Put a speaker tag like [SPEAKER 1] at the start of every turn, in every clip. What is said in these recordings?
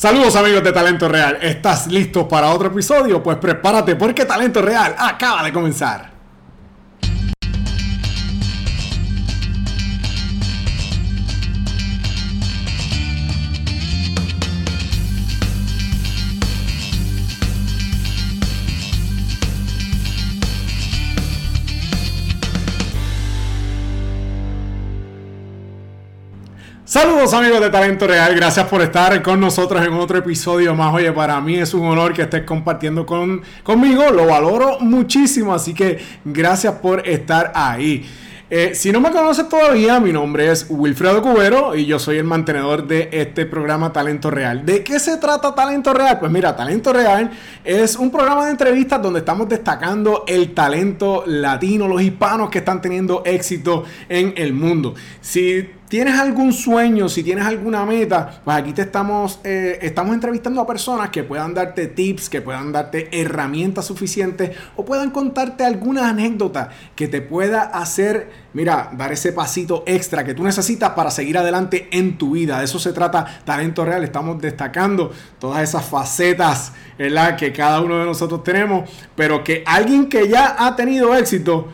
[SPEAKER 1] Saludos amigos de Talento Real. ¿Estás listo para otro episodio? Pues prepárate porque Talento Real acaba de comenzar. Saludos amigos de Talento Real, gracias por estar con nosotros en otro episodio más. Oye, para mí es un honor que estés compartiendo con, conmigo, lo valoro muchísimo, así que gracias por estar ahí. Eh, si no me conoces todavía, mi nombre es Wilfredo Cubero y yo soy el mantenedor de este programa Talento Real. ¿De qué se trata Talento Real? Pues mira, Talento Real es un programa de entrevistas donde estamos destacando el talento latino, los hispanos que están teniendo éxito en el mundo. Si tienes algún sueño, si tienes alguna meta, pues aquí te estamos, eh, estamos entrevistando a personas que puedan darte tips, que puedan darte herramientas suficientes o puedan contarte alguna anécdota que te pueda hacer, mira, dar ese pasito extra que tú necesitas para seguir adelante en tu vida. De eso se trata Talento Real. Estamos destacando todas esas facetas ¿verdad? que cada uno de nosotros tenemos, pero que alguien que ya ha tenido éxito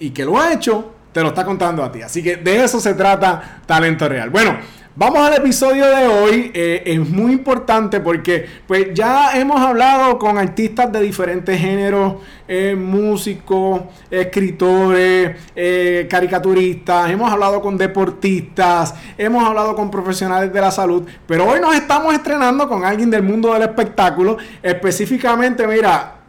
[SPEAKER 1] y que lo ha hecho, te lo está contando a ti. Así que de eso se trata Talento Real. Bueno, vamos al episodio de hoy. Eh, es muy importante porque pues ya hemos hablado con artistas de diferentes géneros, eh, músicos, escritores, eh, caricaturistas, hemos hablado con deportistas, hemos hablado con profesionales de la salud, pero hoy nos estamos estrenando con alguien del mundo del espectáculo, específicamente, mira,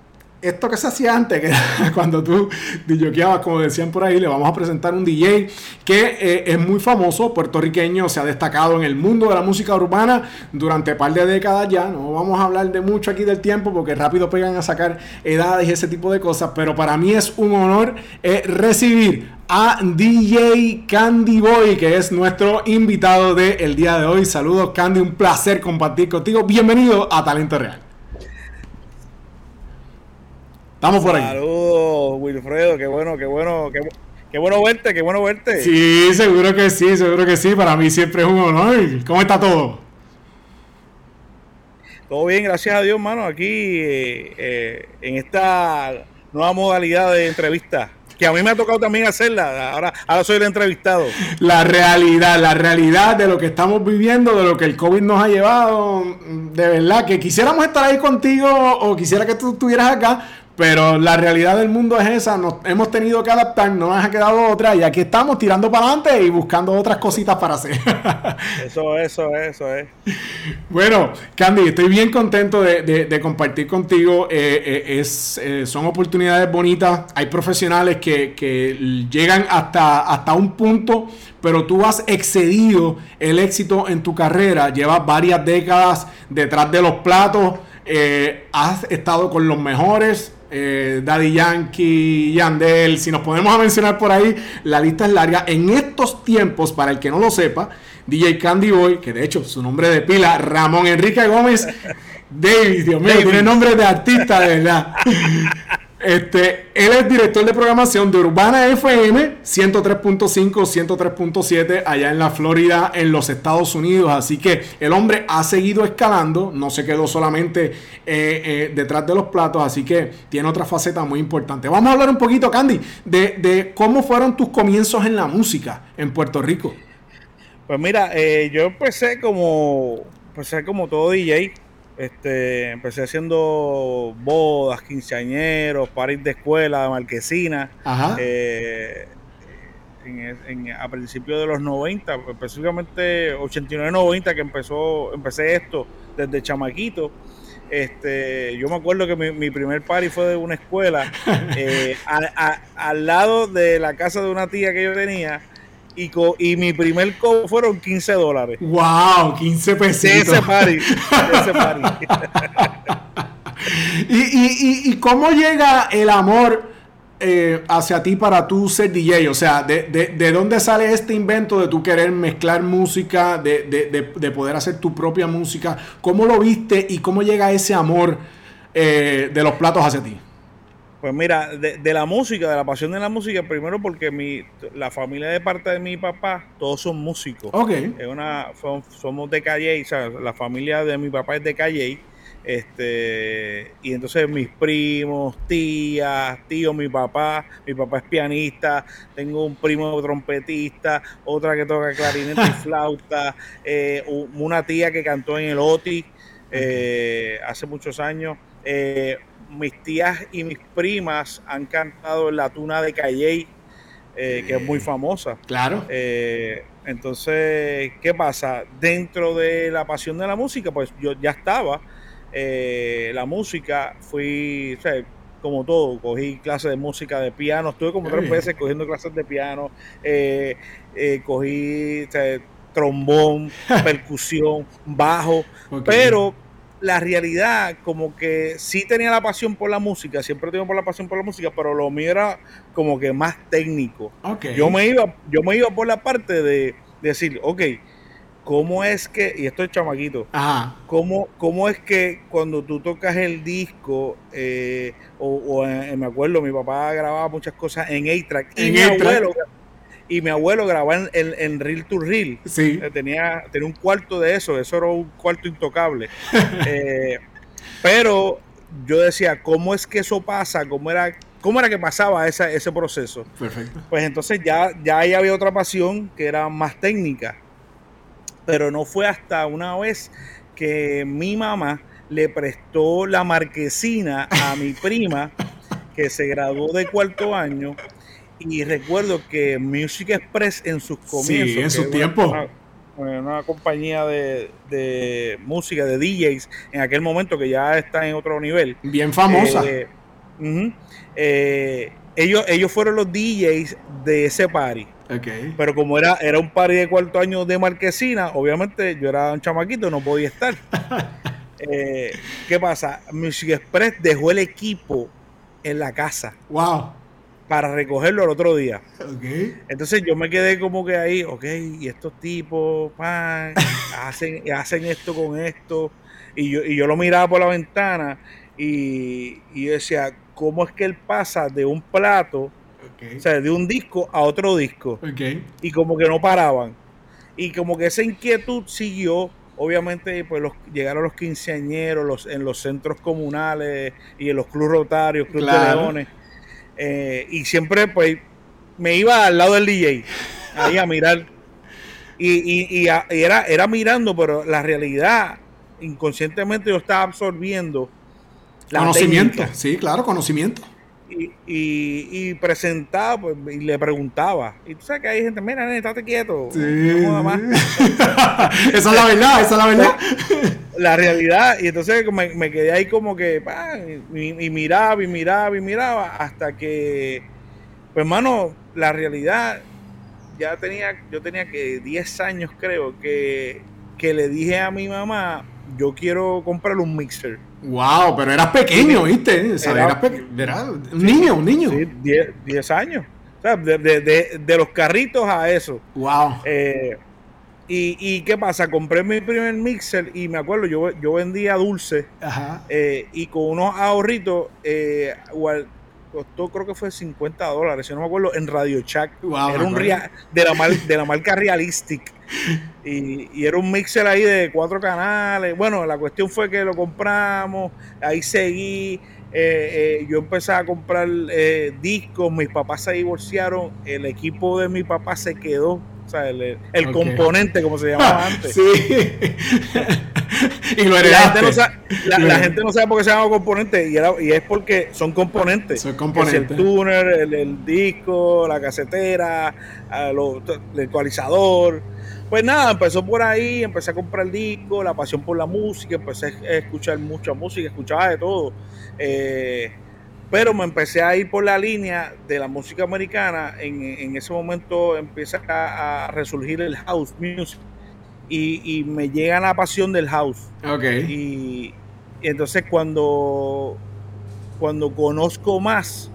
[SPEAKER 1] esto que se hacía antes, que cuando tú DJeabas, como decían por ahí, le vamos a presentar un DJ que eh, es muy famoso, puertorriqueño, se ha destacado en el mundo de la música urbana durante un par de décadas ya. No vamos a hablar de mucho aquí del tiempo porque rápido pegan a sacar edades y ese tipo de cosas, pero para mí es un honor eh, recibir a DJ Candy Boy, que es nuestro invitado del día de hoy. Saludos Candy, un placer compartir contigo. Bienvenido a Talento Real. Estamos por ahí.
[SPEAKER 2] Saludos, Wilfredo, qué bueno, qué bueno, qué, bueno verte, qué bueno verte.
[SPEAKER 1] Sí, seguro que sí, seguro que sí. Para mí siempre es un honor. ¿Cómo está todo?
[SPEAKER 2] Todo bien, gracias a Dios, mano. Aquí eh, eh, en esta nueva modalidad de entrevista que a mí me ha tocado también hacerla. Ahora, ahora soy el entrevistado.
[SPEAKER 1] La realidad, la realidad de lo que estamos viviendo, de lo que el COVID nos ha llevado. De verdad, que quisiéramos estar ahí contigo o quisiera que tú estuvieras acá, pero la realidad del mundo es esa, nos hemos tenido que adaptar, no nos ha quedado otra y aquí estamos tirando para adelante y buscando otras cositas para hacer.
[SPEAKER 2] eso, eso, eso es.
[SPEAKER 1] Bueno, Candy, estoy bien contento de, compartir contigo. Eh, eh, es, eh, son oportunidades bonitas. Hay profesionales que, que llegan hasta, hasta un punto, pero tú has excedido el éxito en tu carrera. Llevas varias décadas detrás de los platos. Has estado con los mejores, eh, Daddy Yankee, Yandel, si nos podemos a mencionar por ahí, la lista es larga. En estos tiempos, para el que no lo sepa, DJ Candy Boy, que de hecho su nombre de pila, Ramón Enrique Gómez David, Dios mío, tiene nombre de artista, de verdad. Este, él es director de programación de Urbana FM 103.5, 103.7 allá en la Florida, en los Estados Unidos. Así que el hombre ha seguido escalando, no se quedó solamente eh, eh, detrás de los platos, así que tiene otra faceta muy importante. Vamos a hablar un poquito, Candy, de, de cómo fueron tus comienzos en la música en Puerto Rico.
[SPEAKER 2] Pues mira, eh, yo empecé como, empecé como todo DJ este, empecé haciendo bodas, quinceañeros, parís de escuela, de marquesina. Eh, a principios de los 90, específicamente 89-90 que empezó, empecé esto desde chamaquito. Este, yo me acuerdo que mi, primer party fue de una escuela eh, al lado de la casa de una tía que yo tenía y, y mi primer cobo fueron 15 dólares.
[SPEAKER 1] ¡Wow! 15 pesos. ese party. ese party. ¿Y, y, y, cómo llega el amor eh, hacia ti para tú ser DJ? O sea, de, de, de, dónde sale este invento de tú querer mezclar música, de, de, poder hacer tu propia música? ¿Cómo lo viste y cómo llega ese amor eh, de los platos hacia ti?
[SPEAKER 2] Pues mira, de, la música, de la pasión de la música, primero porque mi, la familia de parte de mi papá, todos son músicos.
[SPEAKER 1] Ok.
[SPEAKER 2] Es una, somos de Calle, o sea, la familia de mi papá es de Calle. Este, y entonces mis primos, tías, tíos, mi papá, mi papá es pianista, tengo un primo trompetista, otra que toca clarinete y flauta, eh, una tía que cantó en el OTI eh, hace muchos años. Eh, mis tías y mis primas han cantado en la tuna de Calley, eh, que es muy famosa.
[SPEAKER 1] Claro.
[SPEAKER 2] Eh, entonces, ¿qué pasa? Dentro de la pasión de la música, pues yo ya estaba. Eh, la música, fui, o sea, como todo, cogí clases de música de piano, estuve como tres veces cogiendo clases de piano, cogí trombón, percusión, bajo, pero la realidad, como que sí tenía la pasión por la música, siempre tengo por la pasión por la música, pero lo mío era como que más técnico. Yo me iba, yo me iba por la parte de, decir, ok, ¿cómo es que, y esto es chamaquito, ¿cómo, ¿cómo, es que cuando tú tocas el disco, eh, o, me acuerdo, mi papá grababa muchas cosas en A-Track, y mi abuelo y mi abuelo grababa en, en, Reel to Reel.
[SPEAKER 1] Sí.
[SPEAKER 2] Eh, tenía, tenía un cuarto de eso, eso era un cuarto intocable. Eh, pero yo decía, ¿cómo es que eso pasa? ¿Cómo era, cómo era que pasaba esa, ese proceso?
[SPEAKER 1] Perfecto.
[SPEAKER 2] Pues entonces ya, ya ahí había otra pasión que era más técnica. Pero no fue hasta una vez que mi mamá le prestó la marquesina a mi prima que se graduó de cuarto año y recuerdo que Music Express en sus comienzos,
[SPEAKER 1] en su tiempo,
[SPEAKER 2] una, compañía de, música, de DJs, en aquel momento que ya está en otro nivel.
[SPEAKER 1] Bien famosa.
[SPEAKER 2] Eh, eh, ellos, ellos fueron los DJs de ese party. Pero como era, era un party de cuarto año de Marquesina, obviamente yo era un chamaquito, no podía estar. Eh, ¿Qué pasa? Music Express dejó el equipo en la casa.
[SPEAKER 1] Wow
[SPEAKER 2] para recogerlo el otro día. Entonces yo me quedé como que ahí, ok, y estos tipos pan, hacen, hacen esto con esto. Y yo, y yo lo miraba por la ventana y, y decía, ¿cómo es que él pasa de un plato, o sea, de un disco a otro disco? Y como que no paraban. Y como que esa inquietud siguió obviamente pues los, llegaron los quinceañeros los, en los centros comunales y en los clubes rotarios, clubes de leones. Eh, y siempre, pues, me iba al lado del DJ, ahí a mirar. Y, era, era mirando, pero la realidad, inconscientemente yo estaba absorbiendo.
[SPEAKER 1] conocimiento, sí, claro, conocimiento.
[SPEAKER 2] Y, y, presentaba, pues, y le preguntaba. Y tú sabes que hay gente, mira, nene, estate quieto.
[SPEAKER 1] Sí. esa es la verdad, esa es la verdad.
[SPEAKER 2] La realidad. Y entonces me, quedé ahí como que, y, miraba, y miraba, y miraba, hasta que, pues, hermano, la realidad, ya tenía, yo tenía que 10 años, creo, que, que le dije a mi mamá, yo quiero comprar un mixer.
[SPEAKER 1] Wow, pero eras pequeño, ¿viste? era, un niño, un niño. Sí,
[SPEAKER 2] 10 años. O sea, de, los carritos a eso.
[SPEAKER 1] Wow.
[SPEAKER 2] Eh, y, qué pasa? Compré mi primer mixer y me acuerdo, yo, yo vendía dulce
[SPEAKER 1] Ajá.
[SPEAKER 2] Eh, y con unos ahorritos, eh, costó creo que fue 50 dólares, si no me acuerdo, en Radio Shack. era un de, la de la marca Realistic. Y, era un mixer ahí de cuatro canales. Bueno, la cuestión fue que lo compramos, ahí seguí. Eh, eh, yo empecé a comprar eh, discos, mis papás se divorciaron, el equipo de mi papá se quedó, o sea, el, componente, como se llamaba antes.
[SPEAKER 1] Sí.
[SPEAKER 2] y lo la, gente no sabe, la, gente no sabe por qué se llama componente y, era, y es porque son componentes.
[SPEAKER 1] Son componentes.
[SPEAKER 2] el tuner, el, disco, la casetera, el ecualizador. Pues nada, empezó por ahí, empecé a comprar el disco, la pasión por la música, empecé a escuchar mucha música, escuchaba de todo. Eh, pero me empecé a ir por la línea de la música americana. En, ese momento empieza a, resurgir el house music y, me llega la pasión del house.
[SPEAKER 1] Ok.
[SPEAKER 2] Y, y, entonces cuando, cuando conozco más,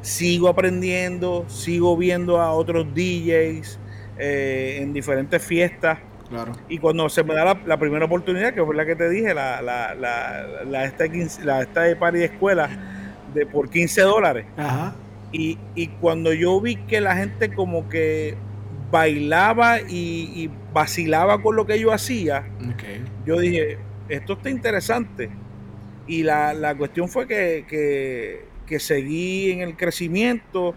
[SPEAKER 2] sigo aprendiendo, sigo viendo a otros DJs eh, en diferentes fiestas.
[SPEAKER 1] Claro.
[SPEAKER 2] Y cuando se me da la, primera oportunidad, que fue la que te dije, la, la, la, esta, la esta de party de escuela, de por 15 dólares. Y, cuando yo vi que la gente como que bailaba y, vacilaba con lo que yo hacía, yo dije, esto está interesante. Y la, cuestión fue que, que, seguí en el crecimiento,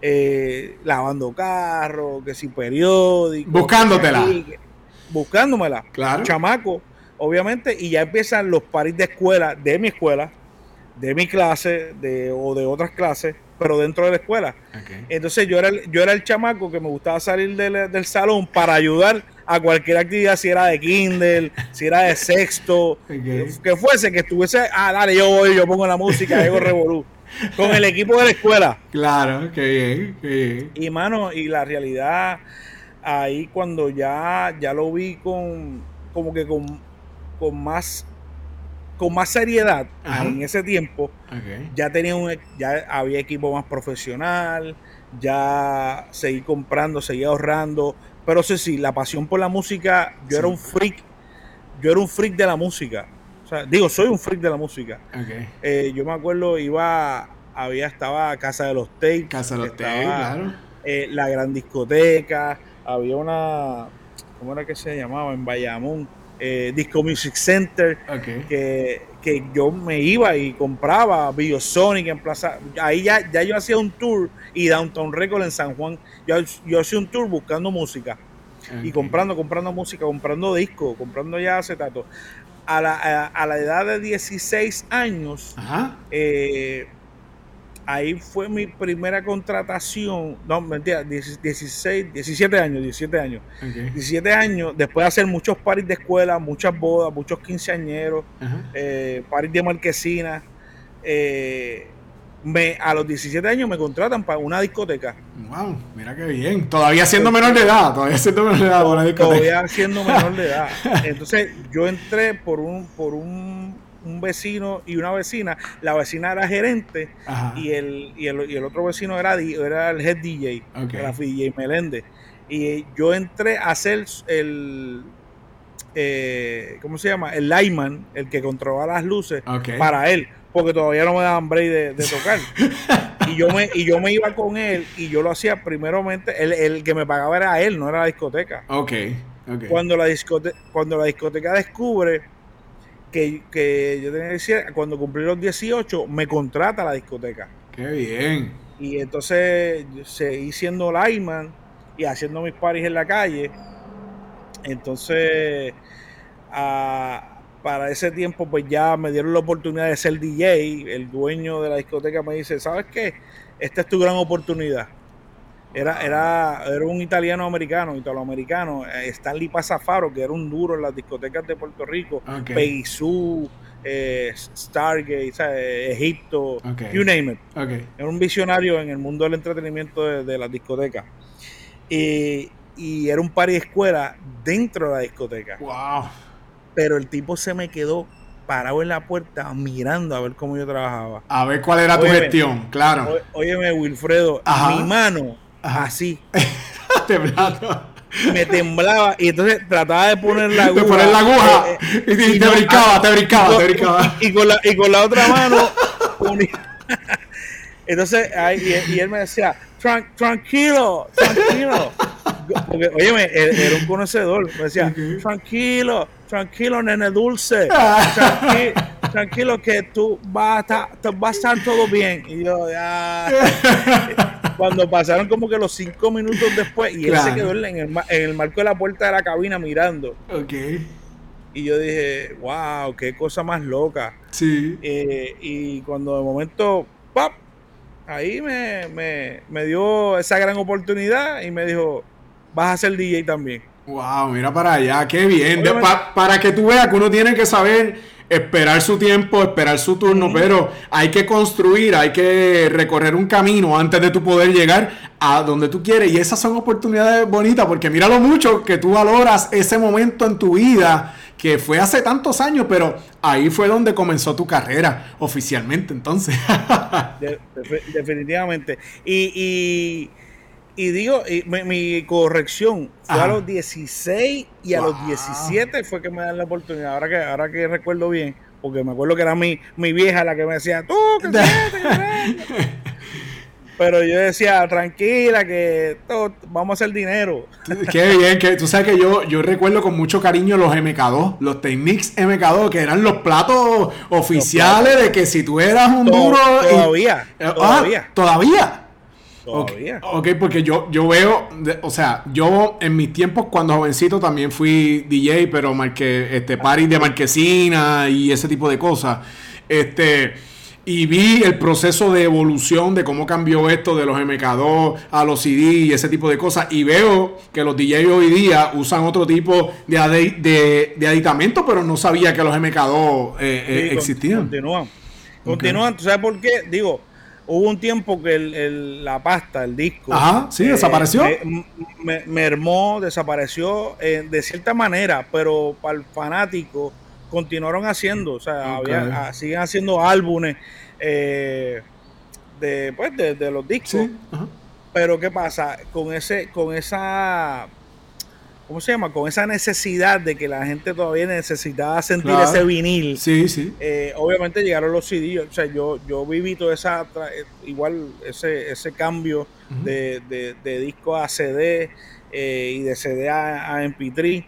[SPEAKER 2] eh, lavando carros, que sin periódico.
[SPEAKER 1] Buscándotela.
[SPEAKER 2] buscándomela.
[SPEAKER 1] Claro.
[SPEAKER 2] Chamaco, obviamente, y ya empiezan los paris de escuela, de mi escuela, de mi clase de, o de otras clases, pero dentro de la escuela. Entonces yo era, el, yo era el chamaco que me gustaba salir del, salón para ayudar a cualquier actividad, si era de Kindle, si era de sexto, que fuese, que estuviese, ah, dale, yo voy, yo pongo la música, hago revolú. Con el equipo de la escuela.
[SPEAKER 1] Claro, qué bien, qué bien.
[SPEAKER 2] Y mano, y la realidad, ahí cuando ya, ya lo vi con, como que con, con más con más seriedad en ese tiempo. Ya tenía un, ya había equipo más profesional, ya seguí comprando, seguí ahorrando. Pero sí, sí, la pasión por la música, yo era un freak, yo era un freak de la música. O sea, digo, soy un freak de la música. Eh, yo me acuerdo, iba, había, estaba Casa de los Tapes.
[SPEAKER 1] Casa de los Tapes, claro.
[SPEAKER 2] Eh, la gran discoteca, había una, ¿cómo era que se llamaba? En Bayamón eh, Disco Music Center, que, yo me iba y compraba Biosonic en Plaza. Ahí ya, ya yo hacía un tour y Downtown Record en San Juan. Yo, yo hacía un tour buscando música y comprando, comprando música, comprando disco, comprando ya acetato. A la, a, la edad de 16 años, eh, ahí fue mi primera contratación, no, mentira, 16, 17 años, 17 años. 17 años, después de hacer muchos paris de escuela, muchas bodas, muchos quinceañeros, eh, paris de marquesina. Eh, me, a los 17 años me contratan para una discoteca.
[SPEAKER 1] Wow, mira qué bien. Todavía siendo menor de edad, todavía siendo menor de edad
[SPEAKER 2] una discoteca. Todavía siendo menor de edad. Entonces yo entré por un, por un un vecino y una vecina. La vecina era gerente y el, y el, y, el, otro vecino era, era el head DJ, era DJ Meléndez. Y yo entré a ser el, eh, ¿cómo se llama? El lineman, el que controlaba las luces para él, porque todavía no me daban break de, tocar. y yo me y yo me iba con él y yo lo hacía primeramente, el, el que me pagaba era él, no era la discoteca.
[SPEAKER 1] Okay.
[SPEAKER 2] Cuando la discoteca, cuando la discoteca descubre que, yo tenía que decir, cuando cumplí los 18, me contrata la discoteca.
[SPEAKER 1] Qué bien.
[SPEAKER 2] Y entonces seguí siendo lineman y haciendo mis paris en la calle. Entonces, para ese tiempo, pues ya me dieron la oportunidad de ser DJ. El dueño de la discoteca me dice, ¿sabes qué? Esta es tu gran oportunidad. Era, era, era un italiano americano, italoamericano, eh, Stanley Pasafaro, que era un duro en las discotecas de Puerto Rico, okay. eh, Stargate, Egipto, you name it. Era un visionario en el mundo del entretenimiento de, las discotecas. Y, y, era un party escuela dentro de la discoteca.
[SPEAKER 1] Wow.
[SPEAKER 2] Pero el tipo se me quedó parado en la puerta mirando a ver cómo yo trabajaba.
[SPEAKER 1] A ver cuál era tu gestión, claro.
[SPEAKER 2] óyeme, Wilfredo, mi mano así.
[SPEAKER 1] Temblando.
[SPEAKER 2] Me temblaba y entonces trataba de poner la aguja.
[SPEAKER 1] De poner la aguja eh, eh, y, te, brincaba, te brincaba, te brincaba.
[SPEAKER 2] Y, con la, y con la otra mano. entonces, y, él me decía, tranquilo, tranquilo. Porque, óyeme, era un conocedor. Me decía, tranquilo, tranquilo, nene dulce. Tranquilo, que tú vas a, estar, va a estar todo bien. Y yo, ya cuando pasaron como que los cinco minutos después y él se quedó en el, en el, marco de la puerta de la cabina mirando.
[SPEAKER 1] Ok.
[SPEAKER 2] Y yo dije, wow, qué cosa más loca.
[SPEAKER 1] Sí.
[SPEAKER 2] Eh, y cuando de momento, ¡pap! Ahí me, me, me, dio esa gran oportunidad y me dijo, vas a ser DJ también.
[SPEAKER 1] Wow, mira para allá, qué bien. para que tú veas que uno tiene que saber esperar su tiempo, esperar su turno, pero hay que construir, hay que recorrer un camino antes de tú poder llegar a donde tú quieres. Y esas son oportunidades bonitas, porque mira lo mucho que tú valoras ese momento en tu vida, que fue hace tantos años, pero ahí fue donde comenzó tu carrera oficialmente, entonces.
[SPEAKER 2] definitivamente. y y digo, mi, corrección fue a los 16 y a los 17 fue que me dan la oportunidad. Ahora que, ahora que recuerdo bien, porque me acuerdo que era mi, mi vieja la que me decía, tú, que Pero yo decía, tranquila, que vamos a hacer dinero.
[SPEAKER 1] Qué bien, que tú sabes que yo, yo recuerdo con mucho cariño los MK2, los Technics MK2, que eran los platos oficiales de que si tú eras un duro.
[SPEAKER 2] Todavía.
[SPEAKER 1] Eh, ah, todavía. Todavía. Ok, porque yo, yo veo, o sea, yo en mis tiempos cuando jovencito también fui DJ, pero marque, este, party de marquesina y ese tipo de cosas. Este, y vi el proceso de evolución de cómo cambió esto de los MK2 a los CD y ese tipo de cosas. Y veo que los DJs hoy día usan otro tipo de, de, aditamento, pero no sabía que los MK2 eh, eh, existían.
[SPEAKER 2] Continúan. Continúan. ¿Tú sabes por qué? Digo, hubo un tiempo que el, la pasta, el disco.
[SPEAKER 1] Ajá, sí, eh, desapareció.
[SPEAKER 2] Me, mermó, desapareció de cierta manera, pero para el fanático continuaron haciendo, o sea, ah, siguen haciendo álbumes eh, de, pues, de, los discos. pero ¿qué pasa? Con ese, con esa ¿cómo se llama? Con esa necesidad de que la gente todavía necesitaba sentir ese vinil.
[SPEAKER 1] Sí, sí.
[SPEAKER 2] Eh, obviamente llegaron los CD. O sea, yo, yo viví todo esa, eh, igual ese, ese cambio de, disco a CD eh, y de CD a, MP3.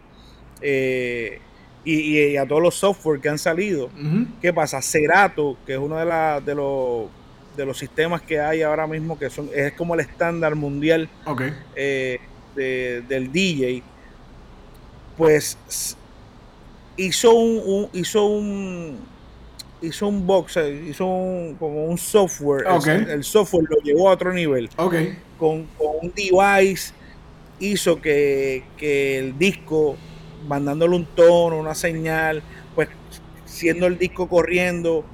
[SPEAKER 2] y, a todos los software que han salido. ¿Qué pasa? Cerato, que es uno de, la, de los de los sistemas que hay ahora mismo, que son es como el estándar mundial del DJ pues hizo un, hizo un hizo un box, eh, hizo un, como un software. El, software lo llevó a otro nivel. Con, un device hizo que, el disco, mandándole un tono, una señal, pues siendo el disco corriendo,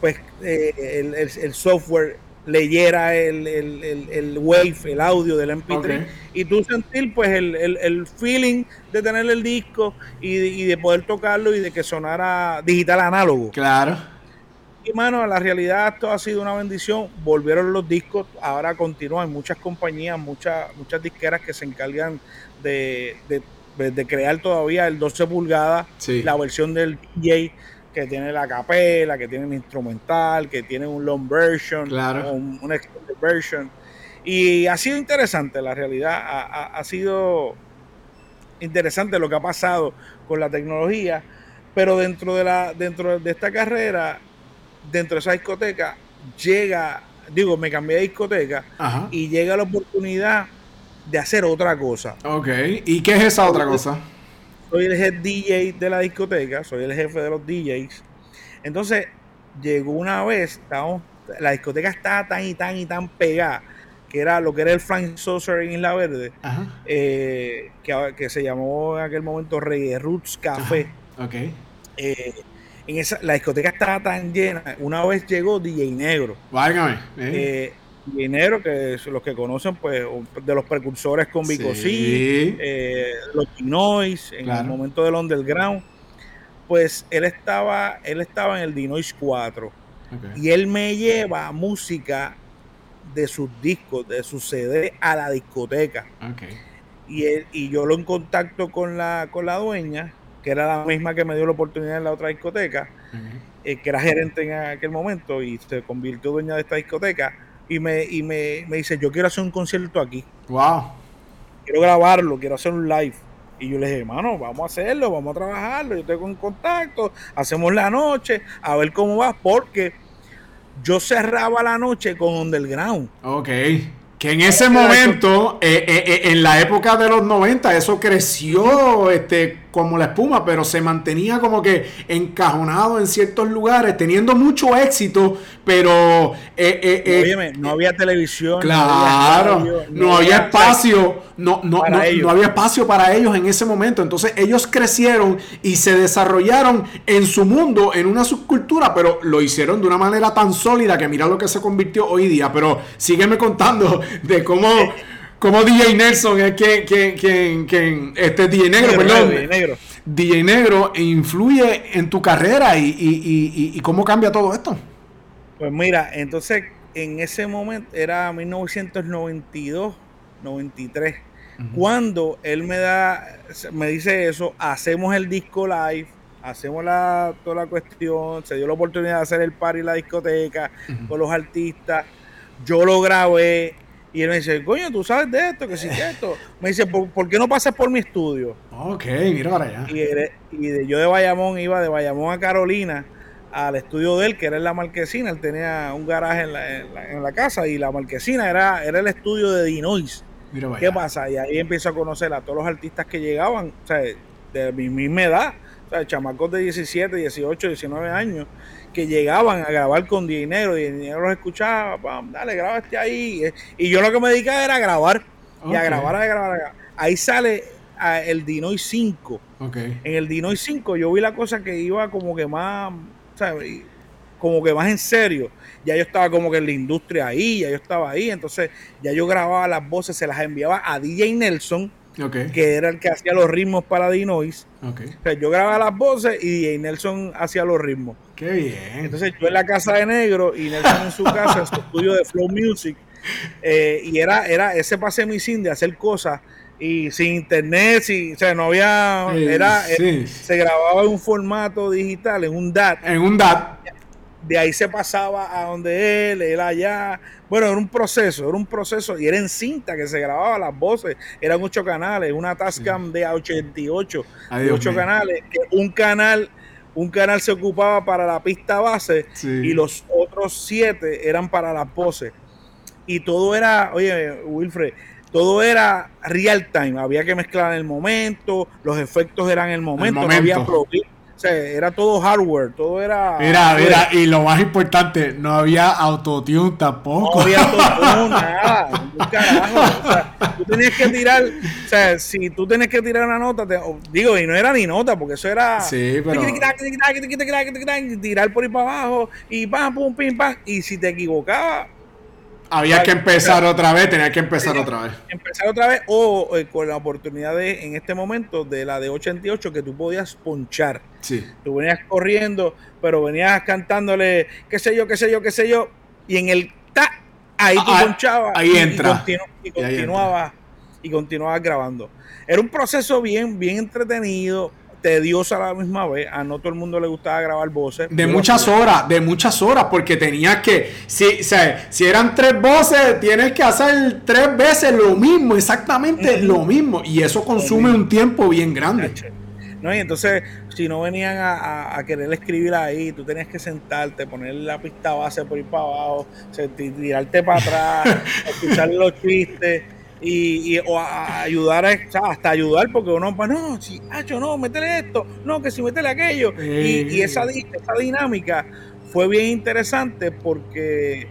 [SPEAKER 2] pues eh, el, el, software leyera el, el, el, wave, el audio del MP3 y tú sentir pues el, feeling de tener el disco y, de poder tocarlo y de que sonara digital análogo.
[SPEAKER 1] Claro.
[SPEAKER 2] Y mano, la realidad esto ha sido una bendición. Volvieron los discos, ahora continúan muchas compañías, muchas, muchas disqueras que se encargan de, de, crear todavía el 12 pulgadas, la versión del DJ que tiene la capela, que tiene un instrumental, que tiene un long version, un, extended version. Y ha sido interesante, la realidad, ha, sido interesante lo que ha pasado con la tecnología, pero dentro de, la, dentro de esta carrera, dentro de esa discoteca, llega, digo, me cambié de discoteca y llega la oportunidad de hacer otra cosa.
[SPEAKER 1] Ok, ¿y qué es esa otra cosa?
[SPEAKER 2] Soy el head DJ de la discoteca, soy el jefe de los DJs. Entonces, llegó una vez, la discoteca estaba tan y tan y tan pegada, que era lo que era el Frank Saucer en Isla Verde, eh, que, se llamó en aquel momento Reggae Roots Café. Eh, en esa, la discoteca estaba tan llena, una vez llegó DJ Negro.
[SPEAKER 1] Válgame.
[SPEAKER 2] Eh, Dinero, que los que conocen, pues, de los precursores con Vico sí. Eh, los Dinois, en el momento del underground, pues él estaba, él estaba en el Dinois 4 y él me lleva música de sus discos, de su CD a la discoteca. Y, él, y yo lo en contacto con la, con la dueña, que era la misma que me dio la oportunidad en la otra discoteca, eh, que era gerente en aquel momento y se convirtió dueña de esta discoteca y me, y me, me dice, yo quiero hacer un concierto aquí.
[SPEAKER 1] Wow.
[SPEAKER 2] Quiero grabarlo, quiero hacer un live. Y yo le dije, hermano, vamos a hacerlo, vamos a trabajarlo, yo tengo en contacto, hacemos la noche, a ver cómo va, porque yo cerraba la noche con Underground.
[SPEAKER 1] Ok. Que en ese momento, eh, eh, eh, en la época de los 90, eso creció este, como la espuma, pero se mantenía como que encajonado en ciertos lugares, teniendo mucho éxito, pero...
[SPEAKER 2] no había televisión.
[SPEAKER 1] Claro, no había, espacio, no, no, no, había espacio para ellos en ese momento. Entonces ellos crecieron y se desarrollaron en su mundo, en una subcultura, pero lo hicieron de una manera tan sólida que mira lo que se convirtió hoy día. Pero sígueme contando de cómo, cómo DJ Nelson es quien, quien, quien, este DJ Negro, perdón. DJ Negro. DJ Negro influye en tu carrera y, y, y, cómo cambia todo esto.
[SPEAKER 2] Pues mira, entonces en ese momento era 1992, 93. Cuando él me da, me dice eso, hacemos el disco live, hacemos la, toda la cuestión, se dio la oportunidad de hacer el party en la discoteca con los artistas, yo lo grabé y él me dice, coño, tú sabes de esto, que sí esto. Me dice, ¿por, qué no pasas por mi estudio?
[SPEAKER 1] Ok, mira para allá.
[SPEAKER 2] Y, yo de Bayamón iba de Bayamón a Carolina al estudio de él, que era en la marquesina. Él tenía un garaje en la, en la, casa y la marquesina era, era el estudio de Dinois. ¿Qué pasa? Y ahí empiezo a conocer a todos los artistas que llegaban, o sea, de mi misma edad, chamacos de 17, 18, 19 años, que llegaban a grabar con dinero, y dinero los escuchaba, dale, graba este ahí. Y yo lo que me dedicaba era a grabar, y a grabar, a grabar, Ahí sale el Dinois 5. En el Dinois 5 yo vi la cosa que iba como que más, ¿sabes? como que más en serio. Ya yo estaba como que en la industria ahí, ya yo estaba ahí, entonces ya yo grababa las voces, se las enviaba a DJ Nelson, que era el que hacía los ritmos para Dinois. yo grababa las voces y DJ Nelson hacía los ritmos.
[SPEAKER 1] Qué bien.
[SPEAKER 2] Entonces yo en la casa de negro y Nelson en su casa, en su estudio de Flow Music, eh, y era, era ese pase mi sin de hacer cosas y sin internet, si, o sea, no había, era, eh, se grababa en un formato digital, en un DAT.
[SPEAKER 1] En un DAT
[SPEAKER 2] de ahí se pasaba a donde él, él allá. Bueno, era un proceso, era un proceso, y era en cinta que se grababa las voces, eran ocho canales, una Tascam de 88, de ocho canales, que un canal, un canal se ocupaba para la pista base y los otros siete eran para las voces. Y todo era, oye, Wilfred, todo era real time, había que mezclar en el momento, los efectos eran en el momento, no había era todo hardware, todo era.
[SPEAKER 1] Mira, mira, y lo más importante, no había autotune tampoco.
[SPEAKER 2] No había autotune, nada. Carajo. tú tenías que tirar, o sea, si tú tenías que tirar una nota, digo, y no era ni nota, porque eso era.
[SPEAKER 1] Sí, pero.
[SPEAKER 2] Tirar por ahí para abajo, y pam, pum, pim, pam. Y si te equivocabas,
[SPEAKER 1] había que empezar otra vez, tenía que empezar otra vez.
[SPEAKER 2] Empezar otra vez o eh, con la oportunidad de, en este momento, de la de 88, que tú podías ponchar.
[SPEAKER 1] Sí.
[SPEAKER 2] Tú venías corriendo, pero venías cantándole, qué sé yo, qué sé yo, qué sé yo, y en el ta, ahí tú ah, ah, ponchabas.
[SPEAKER 1] Ahí entra.
[SPEAKER 2] Y, continuabas, y continuabas grabando. Era un proceso bien, bien entretenido tediosa a la misma vez. A no todo el mundo le gustaba grabar voces.
[SPEAKER 1] De muchas horas, de muchas horas, porque tenías que, si, si eran tres voces, tienes que hacer tres veces lo mismo, exactamente lo mismo. Y eso consume un tiempo bien grande.
[SPEAKER 2] No, y entonces, si no venían a, querer escribir ahí, tú tenías que sentarte, poner la pista base por ir para abajo, tirarte para atrás, escuchar los chistes y, o ayudar a, hasta ayudar porque uno pues no si hacho no métele esto no que si métele aquello. Y, esa, esa dinámica fue bien interesante porque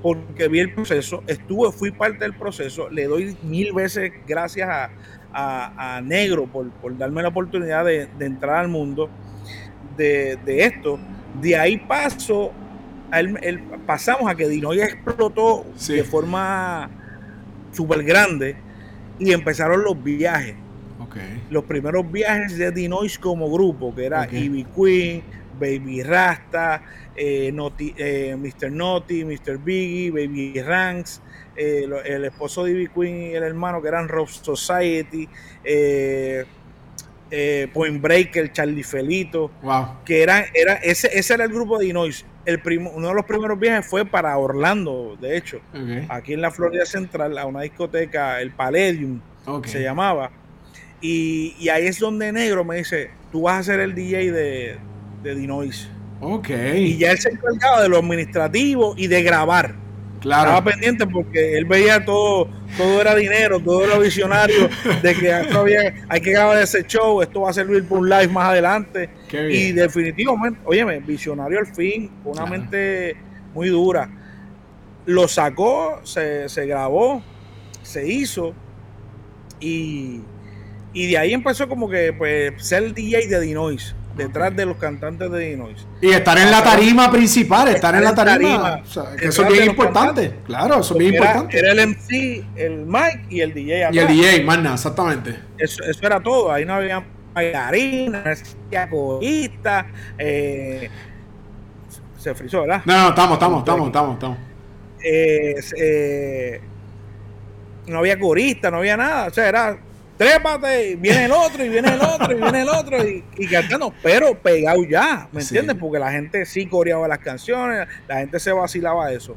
[SPEAKER 2] porque vi el proceso estuve fui parte del proceso le doy mil veces gracias a, Negro por, darme la oportunidad de, entrar al mundo de, esto. De ahí paso el, pasamos a que Dinoy explotó de forma súper grande y empezaron los viajes. Los primeros viajes de Dinois como grupo, que era Ivy Queen, Baby Rasta, eh, eh, Mr. Naughty, Mr. Biggie, Baby Ranks, eh, el esposo de Ivy Queen y el hermano que eran Rock Society, Point Breaker, Charlie Felito, que era, era ese, ese era el grupo de Dinois el uno de los primeros viajes fue para Orlando, de hecho, aquí en la Florida Central, a una discoteca, el Palladium, se llamaba. Y, ahí es donde Negro me dice, tú vas a ser el DJ de, de Dinois.
[SPEAKER 1] Ok.
[SPEAKER 2] Y ya él se encargaba de lo administrativo y de grabar. Estaba pendiente porque él veía todo, todo era dinero, todo era visionario, de que hay que grabar ese show, esto va a servir por un live más adelante. Y definitivamente, óyeme, visionario al fin, una mente muy dura. Lo sacó, se, se grabó, se hizo y, y de ahí empezó como que pues ser el DJ de Dinois detrás de los cantantes de Illinois.
[SPEAKER 1] Y estar en la tarima principal, estar, en la tarima. eso es bien importante. Claro, eso es bien importante.
[SPEAKER 2] Era el MC, el Mike y el DJ.
[SPEAKER 1] Y el DJ, más exactamente.
[SPEAKER 2] Eso, eso era todo. Ahí no había bailarinas, corista. Eh, se frizó, ¿verdad?
[SPEAKER 1] No, no, estamos, estamos, estamos, estamos, estamos.
[SPEAKER 2] Eh, eh, no había corista, no había nada. O sea, era trépate, viene el otro, y viene el otro, y viene el otro, y, y cantando, pero pegado ya, ¿me entiendes? Porque la gente sí coreaba las canciones, la gente se vacilaba eso.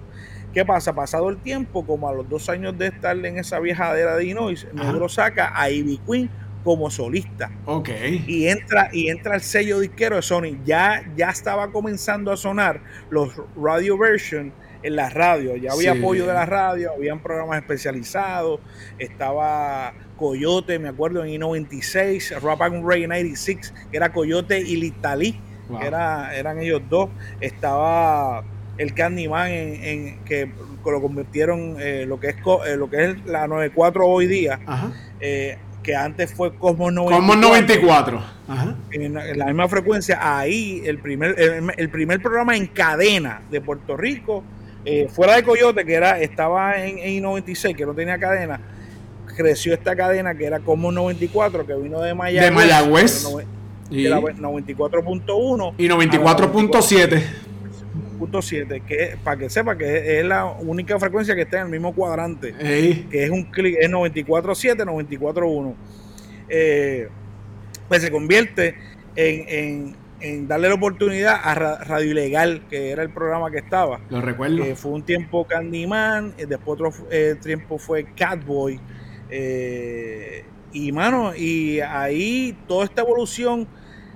[SPEAKER 2] ¿Qué pasa? Pasado el tiempo, como a los dos años de estar en esa viejadera de Illinois, Negro saca a Ivy Queen como solista.
[SPEAKER 1] Ok.
[SPEAKER 2] Y entra, y entra el sello disquero de Sony. Ya, ya estaba comenzando a sonar los radio version en la radio. Ya había
[SPEAKER 1] Sí.
[SPEAKER 2] apoyo de la radio, habían programas especializados. Estaba Coyote, me acuerdo, en I-96, Rap and Ray 96, que era Coyote y Litalí.
[SPEAKER 1] Wow.
[SPEAKER 2] Era, eran ellos dos. Estaba el Candyman en, en- que lo convirtieron eh, lo que es eh, lo que es la 94 hoy día, eh, que antes fue Cosmos 94.
[SPEAKER 1] Como 94. Ajá.
[SPEAKER 2] En, la- en la misma frecuencia, ahí el primer, el, el primer programa en cadena de Puerto Rico, eh, fuera de Coyote, que era, estaba en, en I-96, que no tenía cadena, creció esta cadena que era Cosmos 94, que vino de Mayagüez.
[SPEAKER 1] De Mayagüez. Y,
[SPEAKER 2] era 94.1
[SPEAKER 1] y 94.7.
[SPEAKER 2] punto 7, que para que sepa que es la única frecuencia que está en el mismo cuadrante,
[SPEAKER 1] Ey.
[SPEAKER 2] que es un clic, es 94.7, 94.1. Eh, pues se convierte en, en- en darle la oportunidad a Ra- Radio Ilegal, que era el programa que estaba.
[SPEAKER 1] Lo recuerdo.
[SPEAKER 2] Eh, fue un tiempo Candyman, eh, después otro eh, tiempo fue Catboy. Eh, y mano, y ahí toda esta evolución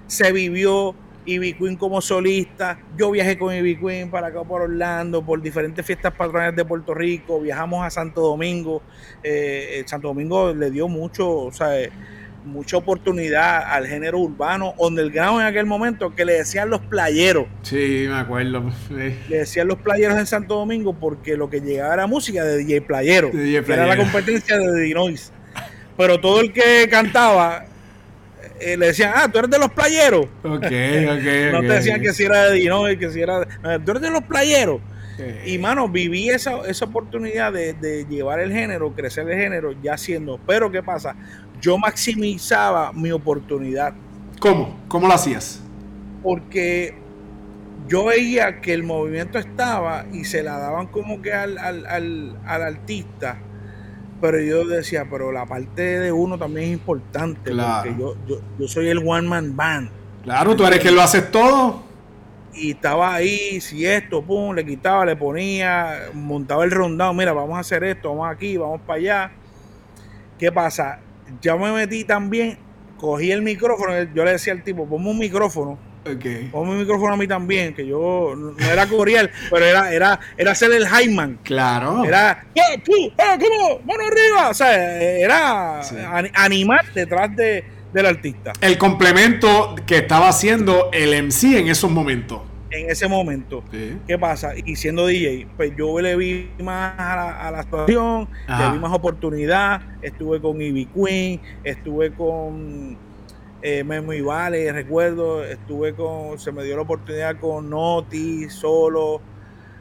[SPEAKER 2] se vivió. Ivy Queen como solista. Yo viajé con Ivy Queen para acá por Orlando, por diferentes fiestas patronales de Puerto Rico. Viajamos a Santo Domingo. Eh, eh, Santo Domingo le dio mucho, o sea, eh, mucha oportunidad al género urbano, underground en aquel momento, que le decían los playeros
[SPEAKER 1] Sí, me acuerdo. Sí.
[SPEAKER 2] le decían los playeros en Santo Domingo porque lo que llegaba era música de DJ Playero,
[SPEAKER 1] De DJ
[SPEAKER 2] era la competencia de Dinois. Pero todo el que cantaba eh, le decían, ah, tú eres de los playeros.
[SPEAKER 1] Ok, ok,
[SPEAKER 2] No te decían que si era de Dinois, que si era. no, tú eres de los playeros. Y mano, viví esa, esa oportunidad de, de llevar el género, crecer el género, ya siendo. Pero ¿qué pasa? Yo maximizaba mi oportunidad
[SPEAKER 1] ¿Cómo? ¿Cómo lo hacías?
[SPEAKER 2] porque yo veía que el movimiento estaba y se la daban como que al, al, al, al artista, pero yo decía, pero la parte de uno también es importante,
[SPEAKER 1] Claro.
[SPEAKER 2] porque yo, yo, yo soy el one man band.
[SPEAKER 1] Claro, tú eres que lo haces todo.
[SPEAKER 2] Y estaba ahí, si esto, pum, le quitaba, le ponía, montaba el rondado, mira, vamos a hacer esto, vamos aquí, vamos para allá. ¿Qué pasa? Ya me metí también, cogí el micrófono, yo le decía al tipo, ponme un micrófono,
[SPEAKER 1] Ok.
[SPEAKER 2] ponme un micrófono a mí también, que yo no era coreal, pero era, era, era ser el Hyman.
[SPEAKER 1] Claro.
[SPEAKER 2] Era, ¡eh, tú! ¡eh! ¡Mano arriba! O sea, era
[SPEAKER 1] Sí.
[SPEAKER 2] animar detrás de, del artista
[SPEAKER 1] El complemento que estaba haciendo el MC en esos momentos.
[SPEAKER 2] En ese momento.
[SPEAKER 1] Sí.
[SPEAKER 2] ¿Qué pasa? Y siendo DJ, pues yo le vi más a la, a la actuación,
[SPEAKER 1] Ajá.
[SPEAKER 2] le vi más oportunidad. Estuve con Ivy Queen, estuve con eh, Memo y Vale, recuerdo. Estuve con, se me dio la oportunidad con Noti, Solo,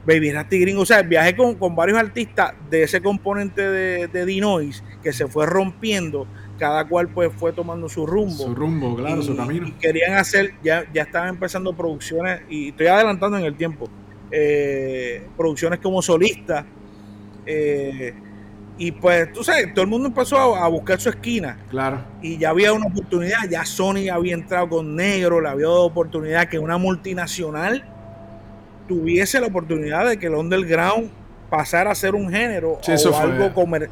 [SPEAKER 2] Baby Rasty Gringo. O sea, viajé con, con varios artistas de ese componente de, de Dinois que se fue rompiendo. Cada cual pues fue tomando su rumbo
[SPEAKER 1] Su rumbo, claro,
[SPEAKER 2] y,
[SPEAKER 1] su camino.
[SPEAKER 2] y querían hacer, ya, ya estaban empezando producciones, y estoy adelantando en el tiempo, eh, producciones como solista. eh, y pues, tú sabes, todo el mundo empezó a, a buscar su esquina
[SPEAKER 1] Claro.
[SPEAKER 2] y ya había una oportunidad, ya Sony había entrado con negro, le había dado oportunidad que una multinacional tuviese la oportunidad de que el underground pasara a ser un género
[SPEAKER 1] Sí,
[SPEAKER 2] o algo, comer-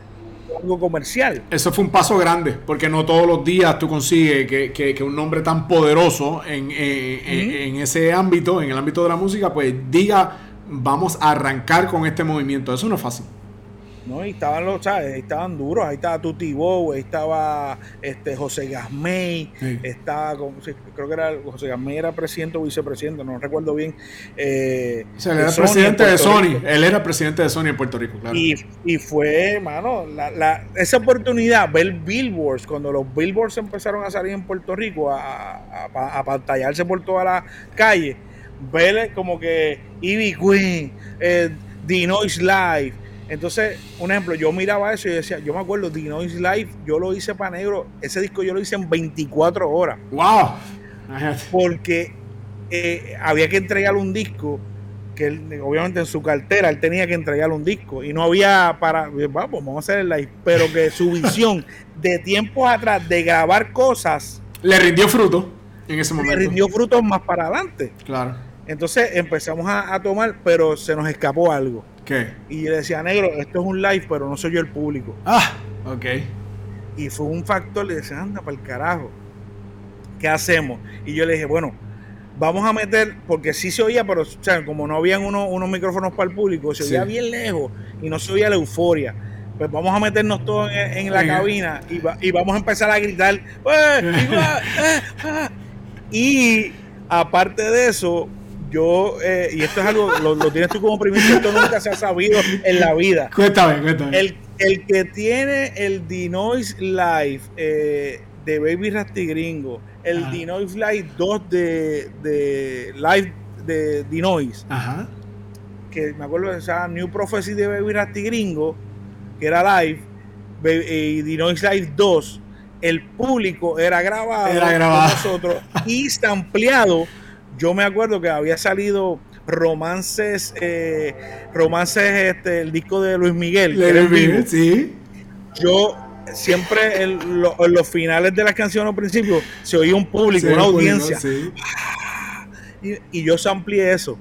[SPEAKER 2] algo comercial.
[SPEAKER 1] Eso fue un paso grande, porque no todos los días tú consigues que, que- que un nombre tan poderoso en, en- en- en ese ámbito, en el ámbito de la música, pues diga, vamos a arrancar con este movimiento. Eso no es fácil.
[SPEAKER 2] ¿No? Y estaban los, ¿sabes? Ahí estaban duros, ahí estaba Tuti Bow, ahí estaba este José Gasmey,
[SPEAKER 1] Sí.
[SPEAKER 2] estaba, con- sí, creo que era José Gasmey era presidente o vicepresidente, no recuerdo bien. eh,
[SPEAKER 1] O sea, él era presidente
[SPEAKER 2] en
[SPEAKER 1] de Sony.
[SPEAKER 2] Rico.
[SPEAKER 1] Él era presidente de Sony en Puerto Rico, claro.
[SPEAKER 2] Y, y fue, hermano, la, la- esa oportunidad, ver billboards, cuando los billboards empezaron a salir en Puerto Rico, a, a, a- a pantallarse por toda la calle, ver como que Ivy Queen, eh, Dinois Live. Entonces, un ejemplo, yo miraba eso y decía, yo me acuerdo, Dinois Live, yo lo hice para negro, ese disco yo lo hice en 24 horas
[SPEAKER 1] ¡Wow!
[SPEAKER 2] Porque eh, había que entregar un disco que él, obviamente en su cartera él tenía que entregar un disco y no había para, vamos, vamos a hacer el live, pero que su visión de tiempos atrás de grabar cosas
[SPEAKER 1] le rindió fruto en ese momento.
[SPEAKER 2] Le rindió frutos más para adelante.
[SPEAKER 1] Claro.
[SPEAKER 2] Entonces empezamos a, tomar, pero se nos escapó algo.
[SPEAKER 1] ¿Qué?
[SPEAKER 2] Y yo le decía, negro, esto es un live, pero no soy yo el público.
[SPEAKER 1] Ah, ok.
[SPEAKER 2] Y fue un factor, le decía, anda para el carajo. ¿Qué hacemos? Y yo le dije, bueno, vamos a meter, porque sí se oía, pero o como no habían unos micrófonos para el público, se oía bien lejos y no se oía la euforia. Pues vamos a meternos todos en, la cabina y, vamos a empezar a gritar. ¡Eh, eh, eh! Y aparte de eso, yo, y esto es algo, lo, tienes tú como primicia, esto nunca se ha sabido en la vida.
[SPEAKER 1] Cuéntame, cuéntame.
[SPEAKER 2] El, el que tiene el Dinois Live de Baby Rasty Gringo, el Dinois Live 2 de, de Live de Dinois,
[SPEAKER 1] Ajá.
[SPEAKER 2] que me acuerdo de esa New Prophecy de Baby Rasty Gringo, que era live, y Dinois Live 2, el público era grabado,
[SPEAKER 1] era grabado.
[SPEAKER 2] nosotros y ampliado. Yo me acuerdo que había salido romances, eh, romances, este, el disco de Luis Miguel.
[SPEAKER 1] Luis Miguel, sí.
[SPEAKER 2] Yo siempre en, los finales de las canciones al principio se oía un público, una audiencia. Y, yo samplié eso.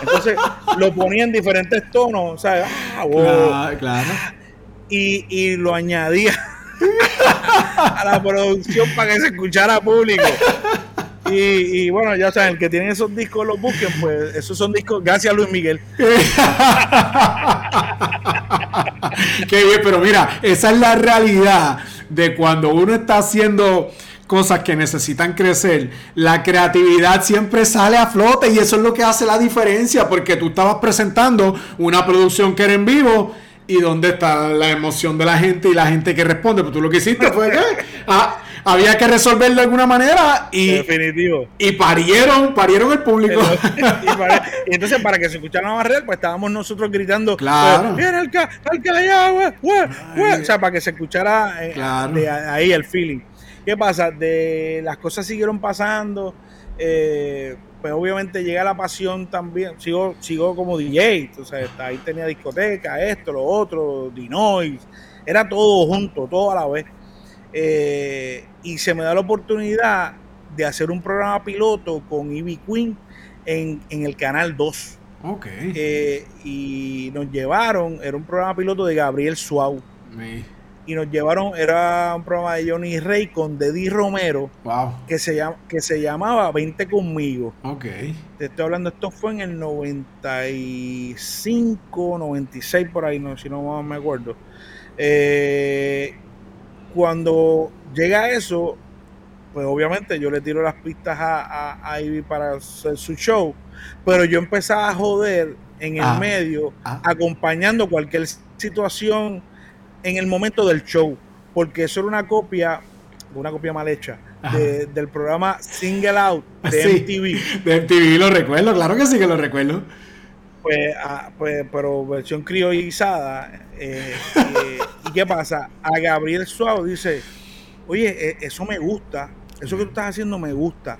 [SPEAKER 2] Entonces lo ponía en diferentes tonos, o sea,
[SPEAKER 1] ah, claro
[SPEAKER 2] y, lo añadía a la producción para que se escuchara público. Y, bueno, ya saben, el que tienen esos discos los busquen, pues esos son discos, gracias Luis Miguel.
[SPEAKER 1] Qué bien, pero mira, esa es la realidad de cuando uno está haciendo cosas que necesitan crecer, la creatividad siempre sale a flote y eso es lo que hace la diferencia, porque tú estabas presentando una producción que era en vivo y dónde está la emoción de la gente y la gente que responde. Pues tú lo que hiciste fue que ah, había que resolverlo de alguna manera y,
[SPEAKER 2] Definitivo.
[SPEAKER 1] y parieron, parieron el público.
[SPEAKER 2] y, entonces para que se escuchara más real, pues estábamos nosotros gritando,
[SPEAKER 1] claro.
[SPEAKER 2] ¡Viene el, ca O sea, para que se escuchara eh, ahí el feeling. ¿Qué pasa? De las cosas siguieron pasando. Eh, pues obviamente llega la pasión también. Sigo, sigo como DJ, entonces ahí tenía discoteca, esto, lo otro, Dinois, era todo junto, todo a la vez. Eh, y se me da la oportunidad de hacer un programa piloto con Ivy Queen en, el canal 2.
[SPEAKER 1] Ok.
[SPEAKER 2] Eh, y nos llevaron, era un programa piloto de Gabriel Suau y nos llevaron, era un programa de Johnny Rey con Deddy Romero, que, se llama, que se llamaba 20 conmigo.
[SPEAKER 1] Ok.
[SPEAKER 2] Te estoy hablando, esto fue en el 95, 96 por ahí, no, si no me acuerdo. Eh, cuando llega eso, pues obviamente yo le tiro las pistas a, Ivy para hacer su show, pero yo empezaba a joder en el ah. medio, ah. acompañando cualquier situación en el momento del show, porque eso era una copia, una copia mal hecha, del programa Single Out de MTV.
[SPEAKER 1] De MTV lo recuerdo, claro que sí que lo recuerdo.
[SPEAKER 2] Pues, ah, pues pero versión criollizada. Eh, eh, ¿Y qué pasa? A Gabriel Suárez dice, oye, e, eso me gusta, eso que tú estás haciendo me gusta.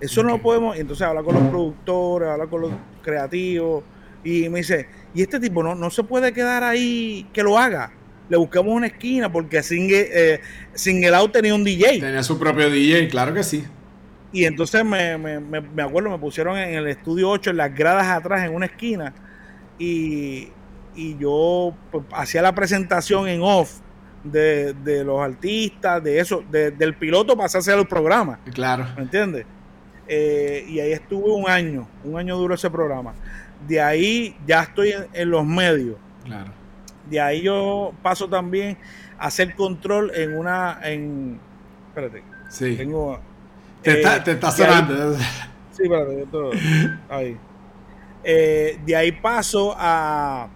[SPEAKER 2] Eso no lo podemos, y entonces habla con los productores, habla con los creativos, y me dice, y este tipo no, no se puede quedar ahí que lo haga. Le buscamos una esquina porque Single, eh, Single Out tenía un DJ.
[SPEAKER 1] Tenía su propio DJ, claro que sí.
[SPEAKER 2] Y entonces me, me, me, acuerdo, me pusieron en el estudio 8, en las gradas atrás, en una esquina. Y, yo pues, hacía la presentación en off de, los artistas, de eso, del piloto pasarse a los programas.
[SPEAKER 1] Claro.
[SPEAKER 2] ¿Me entiendes? Eh, y ahí estuve un año, un año duro ese programa. De ahí ya estoy en, los medios.
[SPEAKER 1] Claro.
[SPEAKER 2] De ahí yo paso también a hacer control en una. En, espérate.
[SPEAKER 1] Sí.
[SPEAKER 2] Tengo.
[SPEAKER 1] Te, está, te está sonando.
[SPEAKER 2] sí, espérate, todo, ahí. Eh, de ahí paso a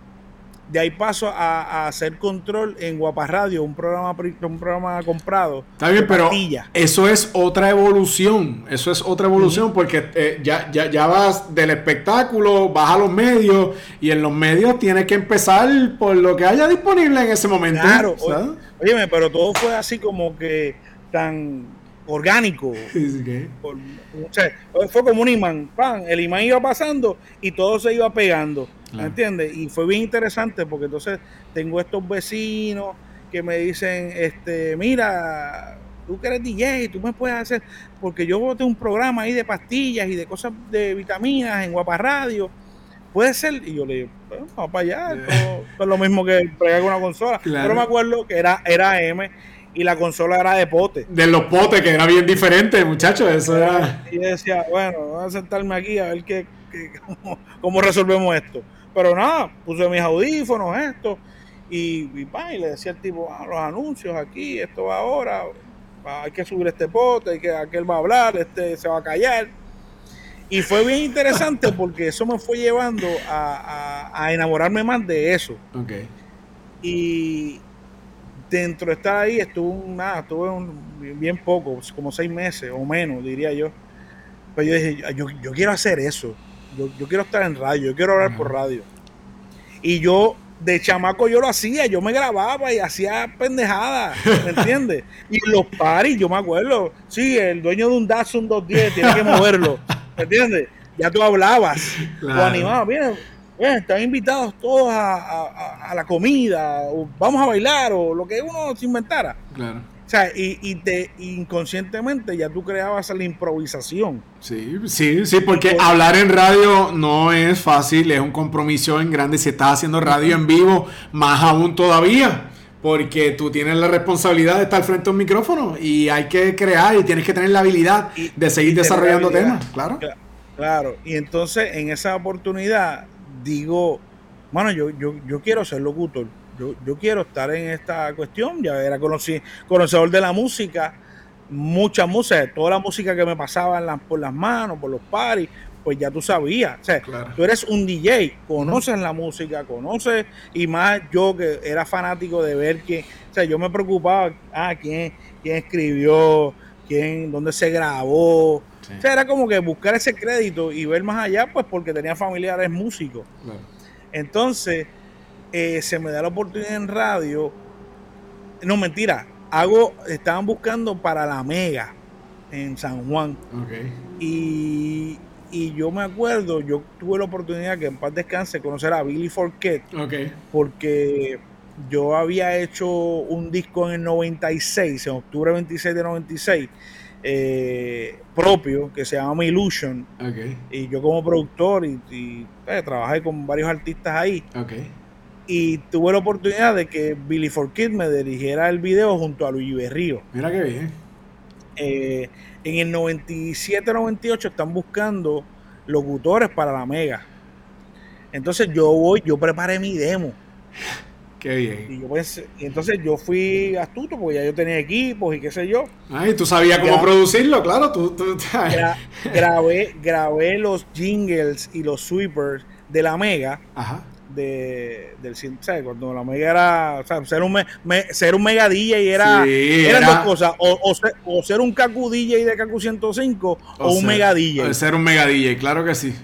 [SPEAKER 2] de ahí paso a, hacer control en Guapa Radio, un programa, un programa comprado.
[SPEAKER 1] Está bien, pero eso es otra evolución. Eso es otra evolución porque eh, ya, ya, ya vas del espectáculo, vas a los medios y en los medios tienes que empezar por lo que haya disponible en ese momento.
[SPEAKER 2] Claro, oye, pero todo fue así como que tan orgánico. fue como un imán, pan, el imán iba pasando y todo se iba pegando, ¿me entiendes? Y fue bien interesante porque entonces tengo estos vecinos que me dicen, este, mira, tú que eres DJ, tú me puedes hacer, porque yo tengo un programa ahí de pastillas y de cosas de vitaminas en Guapa Radio. Puede ser, y yo le digo, vamos para allá, es lo mismo que pegar con una consola. Pero me acuerdo que era, era M y la consola era de pote.
[SPEAKER 1] De los potes, que era bien diferente, muchachos, eso era...
[SPEAKER 2] Y decía, bueno, voy a sentarme aquí a ver qué, cómo, resolvemos esto. Pero nada, puse mis audífonos, esto, y, y, y le decía al tipo, ah, los anuncios aquí, esto va ahora, hay que subir este pote, hay que, aquel va a hablar, este se va a callar. Y fue bien interesante porque eso me fue llevando a, a, enamorarme más de eso.
[SPEAKER 1] Okay.
[SPEAKER 2] Y, dentro de estar ahí estuve nada, estuve bien poco, como seis meses o menos, diría yo. Pero yo dije, yo, quiero hacer eso. Yo, quiero estar en radio, yo quiero hablar por radio. Y yo, de chamaco, yo lo hacía, yo me grababa y hacía pendejadas, ¿me entiendes? y los paris, yo me acuerdo, sí, el dueño de un Datsun 210 tiene que moverlo, ¿me entiendes? Ya tú hablabas, lo animabas, mira, están invitados todos a, la comida, o vamos a bailar, o lo que uno se inventara.
[SPEAKER 1] Claro.
[SPEAKER 2] O sea, y, te inconscientemente ya tú creabas la improvisación.
[SPEAKER 1] Sí, sí, sí, porque hablar en radio no es fácil, es un compromiso en grande. Si estás haciendo radio en vivo, más aún todavía porque tú tienes la responsabilidad de estar frente a un micrófono y hay que crear y tienes que tener la habilidad de seguir desarrollando temas, claro.
[SPEAKER 2] Claro, y entonces en esa oportunidad digo, bueno, yo, yo, yo quiero ser locutor, yo, yo quiero estar en esta cuestión, ya era conocedor de la música, mucha música, toda la música que me pasaba por las manos, por los paris, pues ya tú sabías. O sea, tú eres un DJ, conoces la música, conoces, y más yo que era fanático de ver que, o sea, yo me preocupaba, ah, quién, quién escribió, quién, dónde se grabó, o sea, era como que buscar ese crédito y ver más allá, pues porque tenía familiares músicos. Entonces, eh, se me da la oportunidad en radio. No, mentira. Hago, estaban buscando para la Mega en San Juan. Y, yo me acuerdo, yo tuve la oportunidad que en paz descanse conocer a Billy Forquet. Porque yo había hecho un disco en el 96, en octubre 26 de 96 eh, propio que se llama Illusion. Y yo como productor y, eh, trabajé con varios artistas ahí. Y tuve la oportunidad de que Billy For Kid me dirigiera el video junto a Luigi Berrío.
[SPEAKER 1] Mira qué bien.
[SPEAKER 2] Eh, en el 97-98 están buscando locutores para la Mega. Entonces yo voy, yo preparé mi demo.
[SPEAKER 1] Qué bien.
[SPEAKER 2] Y, yo pues, entonces yo fui astuto porque ya yo tenía equipos y qué sé yo.
[SPEAKER 1] Ay, tú sabías cómo producirlo, claro. Tú,
[SPEAKER 2] grabé, grabé los jingles y los sweepers de la Mega.
[SPEAKER 1] Ajá.
[SPEAKER 2] De, del ¿sabes? cuando la Mega era o sea, ser un, ser un Mega DJ era, eran dos cosas o, ser, o ser un Kaku DJ de Kaku 105 o, un Mega DJ
[SPEAKER 1] ser un Mega DJ, claro que sí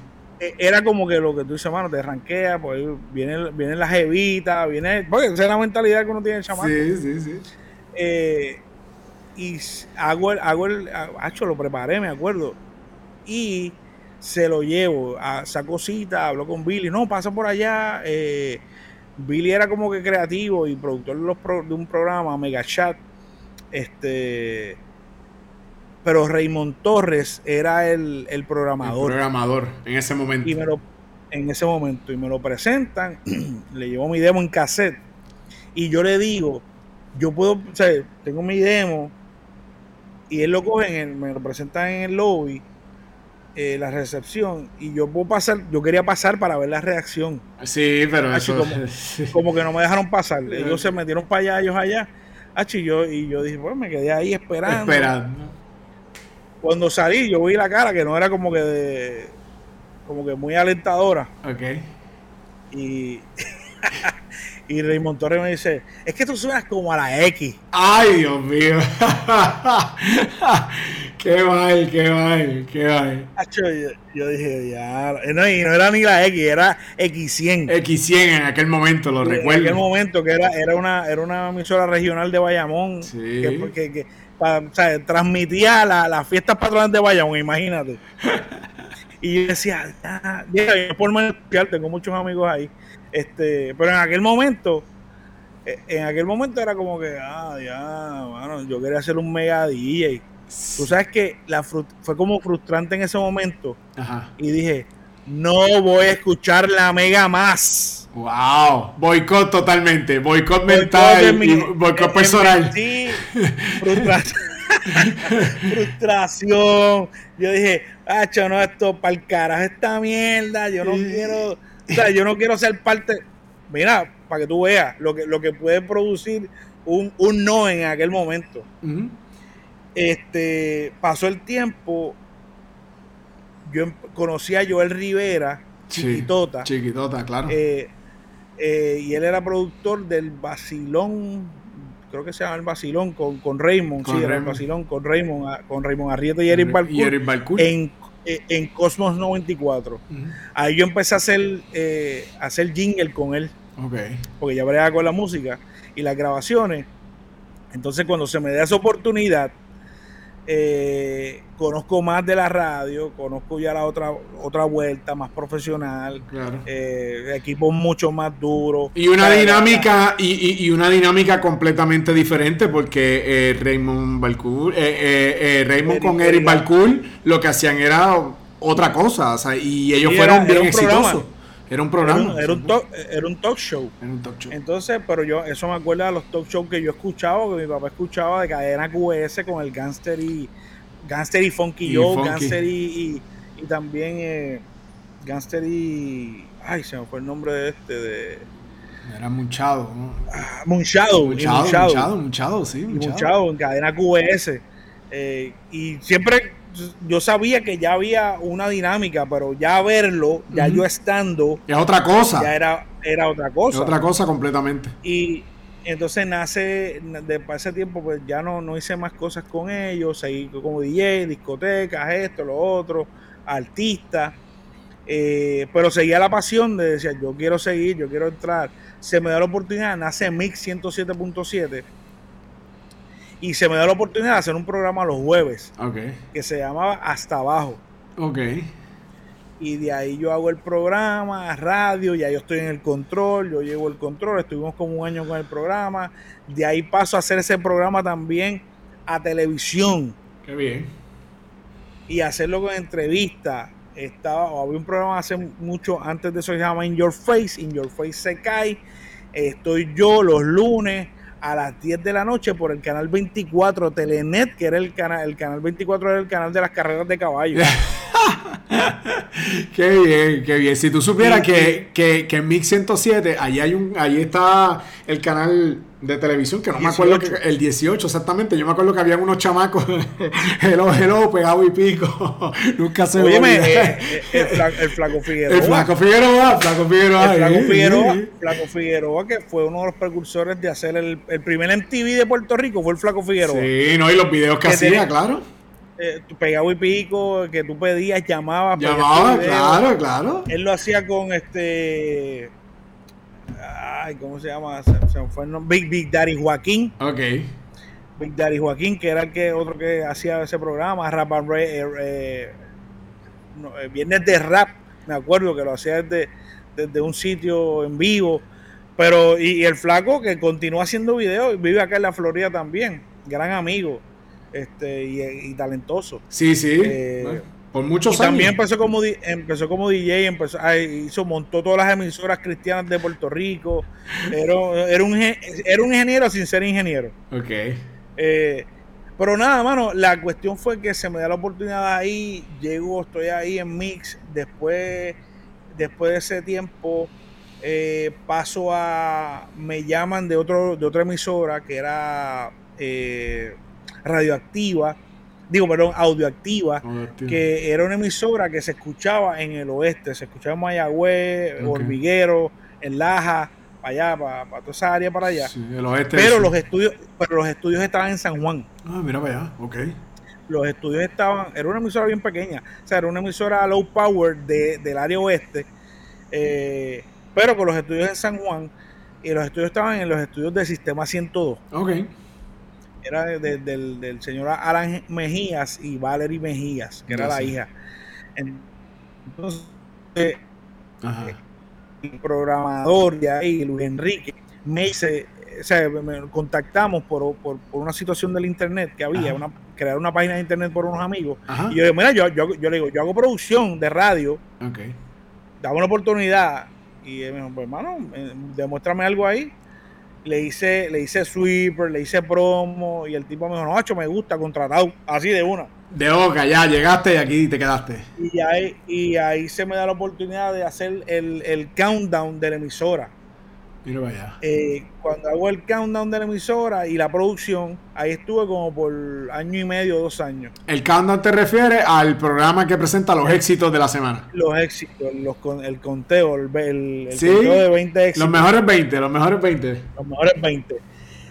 [SPEAKER 2] era como que lo que tú dices, mano, te ranquea, pues viene, viene la jevita, viene. Porque esa es la mentalidad que uno tiene el chamaco.
[SPEAKER 1] Sí, sí, sí.
[SPEAKER 2] Eh, y hago el, hago el, hecho, lo preparé, me acuerdo. Y se lo llevo, a, saco cita, hablo con Billy, no, pasa por allá. Eh, Billy era como que creativo y productor de, los de un programa, Mega Chat. Este pero Raymond Torres era el, programador.
[SPEAKER 1] El programador en ese momento.
[SPEAKER 2] Y me lo, en ese momento. Y me lo presentan, le llevo mi demo en cassette. Y yo le digo, yo puedo, o sea, tengo mi demo. Y él lo coge, me lo presenta en el lobby, eh, la recepción. Y yo puedo pasar, yo quería pasar para ver la reacción.
[SPEAKER 1] Sí, pero eso...
[SPEAKER 2] Como, que no me dejaron pasar. Ellos se metieron para allá, ellos allá. y yo, y yo dije, pues me quedé ahí esperando.
[SPEAKER 1] Esperando
[SPEAKER 2] cuando salí, yo vi la cara que no era como que de, como que muy alentadora.
[SPEAKER 1] Ok.
[SPEAKER 2] Y, y Raymond Torres me dice, es que tú suenas como a la X.
[SPEAKER 1] Ay, Dios mío. qué mal, qué mal, qué mal.
[SPEAKER 2] Yo, dije, ya. No, y no era ni la X, era X100.
[SPEAKER 1] X100 en aquel momento, lo recuerdo.
[SPEAKER 2] En aquel momento, que era, era, una, era una emisora regional de Bayamón.
[SPEAKER 1] Sí.
[SPEAKER 2] que, o sea, transmitía las fiestas patronales de Bayamón, imagínate. Y yo decía, ah, yo por especial, tengo muchos amigos ahí. Este, pero en aquel momento, eh, en aquel momento era como que, ah, ya, bueno, yo quería hacer un mega DJ. Tú sabes que la fue como frustrante en ese momento. Y dije, no voy a escuchar la mega más.
[SPEAKER 1] Wow, boicot totalmente, boicot mental y boicot personal.
[SPEAKER 2] Sí, frustración. frustración. Yo dije, hacho, no, esto para el carajo, esta mierda, yo no quiero, o sea, yo no quiero ser parte. Mira, para que tú veas lo que, lo que puede producir un, no en aquel momento. Este, pasó el tiempo, yo em, conocí a Joel Rivera, chiquitota.
[SPEAKER 1] chiquitota, claro.
[SPEAKER 2] Eh, eh, y él era productor del Basilón, creo que se llama el Basilón con, con Raymond, sí, era el Basilón con Raymond, ah, con Raymond Arrieta y Eric Balcour, en, eh, en Cosmos 94. Ahí yo empecé a hacer, a hacer jingle con él. Porque ya bregaba con la música y las grabaciones. Entonces cuando se me da esa oportunidad, eh, conozco más de la radio, conozco ya la otra otra vuelta más profesional, eh, equipos mucho más duros.
[SPEAKER 1] Y una dinámica y, una dinámica completamente diferente porque eh, Raymond Balcour, Raymond con Eric Balcour lo que hacían era otra cosa, y ellos fueron bien exitosos. Era un programa.
[SPEAKER 2] Era un, talk, show. Era un talk show. Entonces, pero yo, eso me acuerda de los talk shows que yo escuchaba, que mi papá escuchaba de cadena QS con el Gangster y, Gangster y Funky Joe, Gangster y, y, también eh, Gangster y. Ay, se me fue el nombre de este, de.
[SPEAKER 1] Era Munchado,
[SPEAKER 2] ¿no? Ah, Munchado,
[SPEAKER 1] Munchado, Munchado, Munchado, sí.
[SPEAKER 2] Munchado. en cadena QS. Eh, y siempre yo sabía que ya había una dinámica, pero ya verlo, ya yo estando.
[SPEAKER 1] Es otra cosa.
[SPEAKER 2] Ya era, era otra cosa.
[SPEAKER 1] otra cosa completamente.
[SPEAKER 2] Y entonces nace, de ese tiempo, pues ya no, no hice más cosas con ellos, seguí como DJ, discotecas, esto, lo otro, artista. Eh, pero seguía la pasión de decir, yo quiero seguir, yo quiero entrar. Se me da la oportunidad, nace Mix 107.7 y se me da la oportunidad de hacer un programa los jueves que se llamaba Hasta Abajo.
[SPEAKER 1] Ok.
[SPEAKER 2] Y de ahí yo hago el programa, radio, ya yo estoy en el control, yo llevo el control, estuvimos como un año con el programa. De ahí paso a hacer ese programa también a televisión.
[SPEAKER 1] Qué bien.
[SPEAKER 2] Y hacerlo con entrevistas. Estaba, había un programa hace mucho antes de eso que se llama In Your Face. In Your Face se cae. Estoy yo los lunes a las 10 de la noche por el canal 24 Telenet, que era el canal, el canal 24 era el canal de las carreras de caballos.
[SPEAKER 1] qué bien, qué bien. Si tú supieras que, que, que, en Mix 107, ahí hay un, ahí está el canal de televisión, que no me acuerdo que el 18 exactamente, yo me acuerdo que había unos chamacos, hello, hello, pegado y pico, nunca se
[SPEAKER 2] Oye, eh, eh, el, el, Flaco Figueroa.
[SPEAKER 1] El Flaco Figueroa, Flaco Figueroa.
[SPEAKER 2] El Flaco Figueroa, Flaco Figueroa, que fue uno de los precursores de hacer el, el primer MTV de Puerto Rico, fue el Flaco Figueroa.
[SPEAKER 1] Sí, no, y los videos que, hacía, claro.
[SPEAKER 2] Eh, pegado y pico, que tú pedías, llamabas.
[SPEAKER 1] Llamabas, claro, claro.
[SPEAKER 2] Él lo hacía con este ay, ¿cómo se llama? Se, fue el nombre. Big, Big Daddy Joaquín.
[SPEAKER 1] Ok.
[SPEAKER 2] Big Daddy Joaquín, que era el que otro que hacía ese programa, Rap and Ray, eh, eh, eh, Viernes de Rap, me acuerdo que lo hacía desde, desde un sitio en vivo. Pero, y, el flaco que continúa haciendo videos, vive acá en la Florida también, gran amigo este y, talentoso.
[SPEAKER 1] Sí, sí. Por muchos
[SPEAKER 2] y También empezó como, empezó como DJ, empezó, hizo, montó todas las emisoras cristianas de Puerto Rico. Era, era, un, era un ingeniero sin ser ingeniero.
[SPEAKER 1] Ok.
[SPEAKER 2] Eh, pero nada, mano, la cuestión fue que se me da la oportunidad ahí, llego, estoy ahí en Mix, después, después de ese tiempo eh, paso a, me llaman de, otro, de otra emisora que era eh, radioactiva, digo, perdón, audioactiva, que era una emisora que se escuchaba en el oeste, se escuchaba en Mayagüez, Hormiguero, en Laja, para allá, para, toda esa área para allá.
[SPEAKER 1] el oeste
[SPEAKER 2] pero los estudios, pero los estudios estaban en San Juan.
[SPEAKER 1] Ah, mira para allá, ok.
[SPEAKER 2] Los estudios estaban, era una emisora bien pequeña, o sea, era una emisora low power de, del área oeste, eh, pero con los estudios en San Juan, y los estudios estaban en los estudios del sistema 102.
[SPEAKER 1] Ok
[SPEAKER 2] era del, del, señor Alan Mejías y Valerie Mejías, que era la hija. Entonces, el programador de ahí, Luis Enrique, me dice, o sea, me contactamos por, por, una situación del internet que había, una, crear una página de internet por unos amigos. Y yo digo, mira, yo, yo, yo, le digo, yo hago producción de radio, okay. dame una oportunidad. Y él me dijo, pues hermano, eh, demuéstrame algo ahí. Le hice, le hice sweeper, le hice promo, y el tipo me dijo, no, me gusta, contratado, así de una.
[SPEAKER 1] De boca, ya llegaste y aquí te quedaste.
[SPEAKER 2] Y ahí, y ahí se me da la oportunidad de hacer el, el countdown de la emisora. Eh, cuando hago el countdown de la emisora y la producción, ahí estuve como por año y medio, dos años.
[SPEAKER 1] ¿El countdown te refiere al programa que presenta los éxitos de la semana?
[SPEAKER 2] Los éxitos, los, el conteo, el, conteo de 20 éxitos.
[SPEAKER 1] Los mejores 20, los mejores 20.
[SPEAKER 2] Los mejores 20.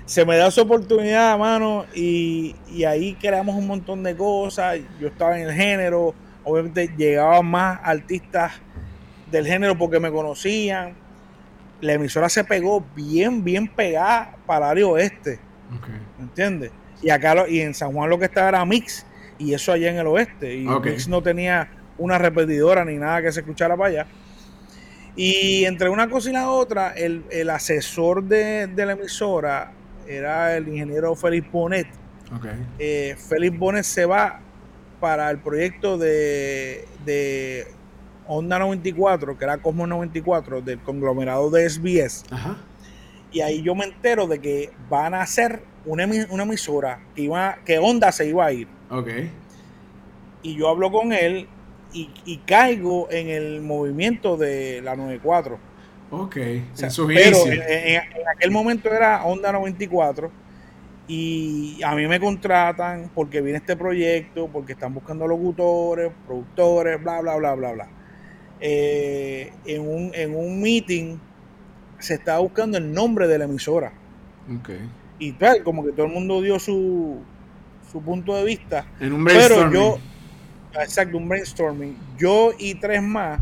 [SPEAKER 2] Se me da esa oportunidad, mano, y, y ahí creamos un montón de cosas. Yo estaba en el género, obviamente llegaban más artistas del género porque me conocían la emisora se pegó bien, bien pegada para el área oeste. ¿Me entiendes? Y acá y en San Juan lo que estaba era Mix, y eso allá en el oeste. Y Mix no tenía una repetidora ni nada que se escuchara para allá. Y entre una cosa y la otra, el, asesor de, la emisora era el ingeniero Félix Bonet. Eh, Félix Bonet se va para el proyecto de Onda 94, que era Cosmos 94, del conglomerado de SBS. Y ahí yo me entero de que van a hacer una, emisora que, iba, que Onda se iba a ir.
[SPEAKER 1] Ok.
[SPEAKER 2] Y yo hablo con él y, caigo en el movimiento de la 94.
[SPEAKER 1] Ok,
[SPEAKER 2] pero en, aquel momento era Onda 94 y a mí me contratan porque viene este proyecto, porque están buscando locutores, productores, bla, bla, bla, bla, bla. Eh, en, un, en un meeting se estaba buscando el nombre de la emisora. Y tal, como que todo el mundo dio su, su punto de vista.
[SPEAKER 1] En un brainstorming.
[SPEAKER 2] Pero yo, exacto, un brainstorming. Yo y tres más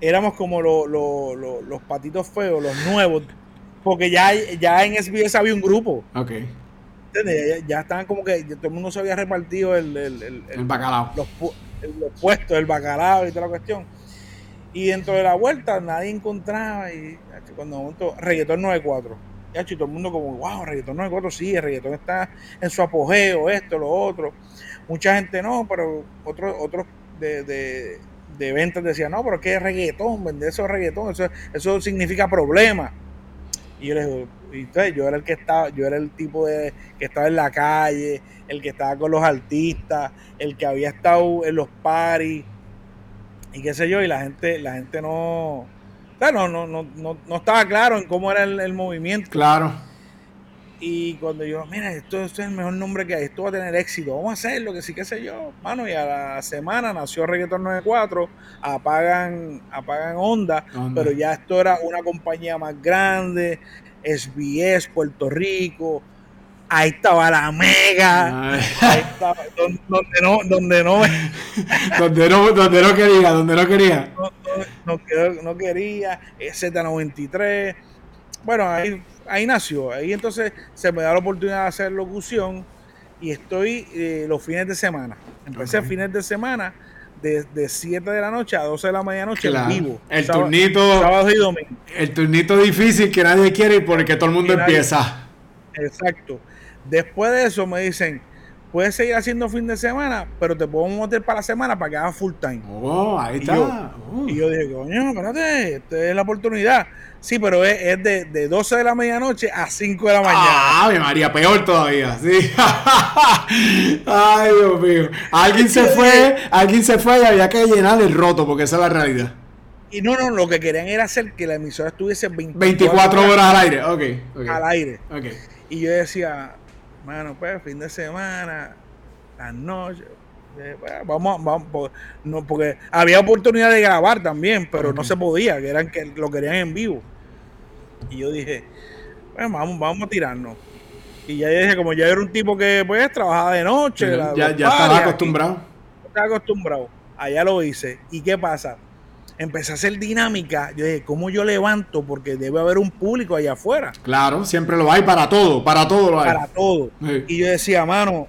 [SPEAKER 2] éramos como los patitos feos, los nuevos, porque ya, ya en SBS había un grupo.
[SPEAKER 1] Ok.
[SPEAKER 2] Ya, estaban como que todo el mundo se había repartido el, el,
[SPEAKER 1] el, bacalao.
[SPEAKER 2] Los, los puestos, el bacalao y toda la cuestión. Y dentro de la vuelta nadie encontraba. Y cuando momento, reggaetón 94. Ya, y todo el mundo como, wow, reggaetón 94, sí, el reggaetón está en su apogeo, esto, lo otro. Mucha gente no, pero otros otros de, de, de, ventas decían, no, pero ¿qué es reggaetón? Vender eso es eso, eso significa problema. Y yo les digo, y yo era el que estaba, yo era el tipo de que estaba en la calle, el que estaba con los artistas, el que había estado en los paris y qué sé yo, y la gente, la gente no, claro, no, no, no, no estaba claro en cómo era el, movimiento.
[SPEAKER 1] Claro.
[SPEAKER 2] Y cuando yo, mira, esto, es el mejor nombre que hay, esto va a tener éxito, vamos a hacerlo, que sí, qué sé yo, mano, y a la semana nació Reggaeton 94, apagan, apagan Onda, pero ya esto era una compañía más grande, SBS, Puerto Rico, ahí estaba la mega, ahí estaba, donde, no, donde no,
[SPEAKER 1] donde no, donde no quería, donde no quería,
[SPEAKER 2] no, no, quería, Z93, bueno, ahí, ahí nació, ahí entonces se me da la oportunidad de hacer locución y estoy eh, los fines de semana, empecé fines de semana de, 7 de la noche a 12 de la medianoche en vivo.
[SPEAKER 1] El turnito.
[SPEAKER 2] Sábado y domingo.
[SPEAKER 1] El turnito difícil que nadie quiere y por el que todo el mundo empieza.
[SPEAKER 2] Exacto. Después de eso me dicen, puedes seguir haciendo fin de semana, pero te podemos meter para la semana para que hagas full time.
[SPEAKER 1] Oh, ahí está.
[SPEAKER 2] Oh. Y yo dije, coño, espérate, esta es la oportunidad. Sí, pero es, de, de, 12 de la medianoche a 5 de la mañana.
[SPEAKER 1] Ah, María, peor todavía. Sí. Ay, Dios mío. Alguien se fue, alguien se fue y había que llenar el roto, porque esa es la realidad.
[SPEAKER 2] Y no, no, lo que querían era hacer que la emisora estuviese
[SPEAKER 1] 24, 24 horas, al aire. Okay, ok.
[SPEAKER 2] Al aire.
[SPEAKER 1] Okay.
[SPEAKER 2] Y yo decía, bueno, pues fin de semana, las noches, eh, pues, vamos, vamos, no, porque había oportunidad de grabar también, pero no se podía, que eran que lo querían en vivo. Y yo dije, bueno, pues, vamos, vamos a tirarnos. Y ya dije, como ya era un tipo que pues trabajaba de noche,
[SPEAKER 1] ya, ya estaba acostumbrado.
[SPEAKER 2] Estaba acostumbrado. Allá lo hice. ¿Y qué pasa? Empecé a hacer dinámica. Yo dije, ¿cómo yo levanto? Porque debe haber un público allá afuera.
[SPEAKER 1] Claro, siempre lo hay para todo, para todo lo hay.
[SPEAKER 2] Para todo. Y yo decía, mano,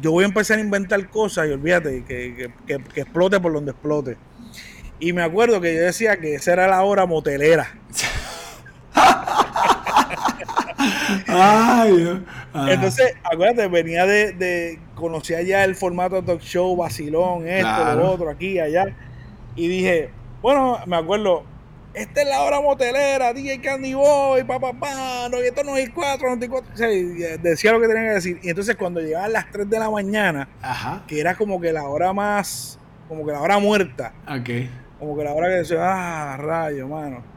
[SPEAKER 2] yo voy a empezar a inventar cosas y olvídate, que, que, que, explote por donde explote. Y me acuerdo que yo decía que esa era la hora motelera. Ay, ah. Entonces, acuérdate, venía de, de conocía ya el formato talk show, vacilón, esto, lo otro, aquí, allá. Y dije, bueno, me acuerdo, esta es la hora motelera, DJ Candy Boy, papá, pa, no, esto no es 4, 94. O sea, decía lo que tenía que decir. Y entonces cuando llegaban las 3 de la mañana, que era como que la hora más, como que la hora muerta. Como que la hora que decía, ah, rayo, mano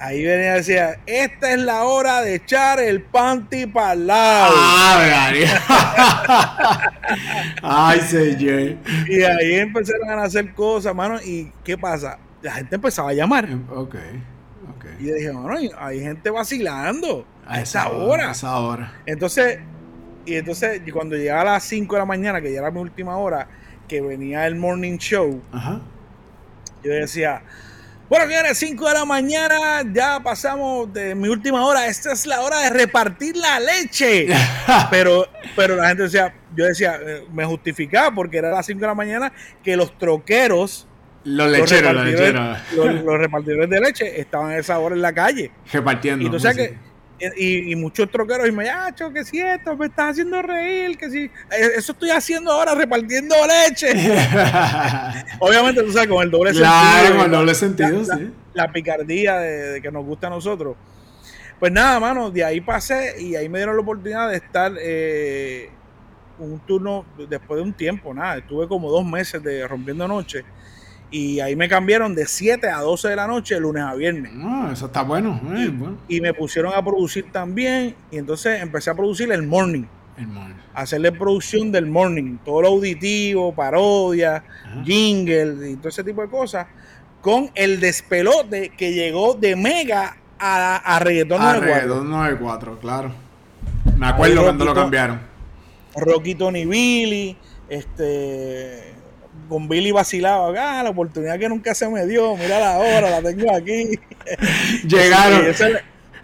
[SPEAKER 2] Ahí venía y decía, esta es la hora de echar el panty para el lado. Ah, Ay, señor. Y ahí empezaron a hacer cosas, mano. ¿Y qué pasa? La gente empezaba a llamar. Ok, ok. Y dije, mano, hay gente vacilando a, esa, hora. A esa hora. Entonces, y entonces cuando llegaba a las 5 de la mañana, que ya era mi última hora, que venía el morning show, yo decía, bueno, señores, 5 de la mañana, ya pasamos de mi última hora. Esta es la hora de repartir la leche. pero, pero la gente decía, yo decía, eh, me justificaba porque era las 5 de la mañana que los troqueros, los lecheros, los, repartidores, los, repartidores de leche estaban a esa hora en la calle. Repartiendo. Y entonces, que, y, muchos troqueros y me ah, que si esto me estás haciendo reír, que si eh, eso estoy haciendo ahora repartiendo leche. Obviamente, tú sabes, con el doble sentido. con el doble sentido, la, sí. La, picardía de, que nos gusta a nosotros. Pues nada, mano, de ahí pasé y ahí me dieron la oportunidad de estar eh, un turno después de un tiempo, nada, estuve como dos meses de rompiendo noche y ahí me cambiaron de 7 a 12 de la noche, lunes a viernes.
[SPEAKER 1] Ah, eso está bueno,
[SPEAKER 2] y, me pusieron a producir también. Y entonces empecé a producir el morning. El morning. Hacerle producción del morning. Todo lo auditivo, parodia, jingle y todo ese tipo de cosas. Con el despelote que llegó de Mega a, a Reggaeton
[SPEAKER 1] 94. 94, claro. Me acuerdo cuando lo cambiaron.
[SPEAKER 2] Rocky Tony Billy, este con Billy vacilaba, ah, la oportunidad que nunca se me dio, mira la hora, la tengo aquí.
[SPEAKER 1] Llegaron.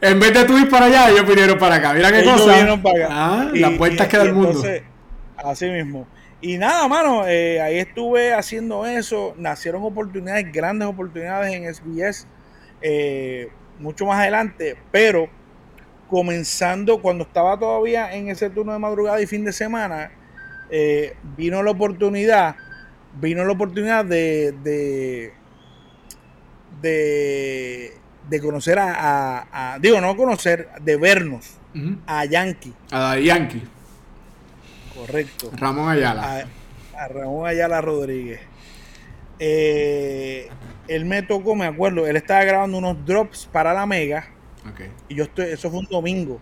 [SPEAKER 1] en vez de tú ir para allá, ellos vinieron para acá. Mira qué cosa. Vinieron para acá. Ah, las puertas que da el mundo.
[SPEAKER 2] así mismo. Y nada, mano, eh, ahí estuve haciendo eso. Nacieron oportunidades, grandes oportunidades en SBS, eh, mucho más adelante, pero comenzando cuando estaba todavía en ese turno de madrugada y fin de semana, eh, vino la oportunidad vino la oportunidad de, de, de, conocer a, digo, no conocer, de vernos a Yankee.
[SPEAKER 1] A Yankee.
[SPEAKER 2] Correcto.
[SPEAKER 1] Ramón Ayala.
[SPEAKER 2] A, Ramón Ayala Rodríguez. Eh, él me tocó, me acuerdo, él estaba grabando unos drops para la Mega. Y yo estoy, eso fue un domingo.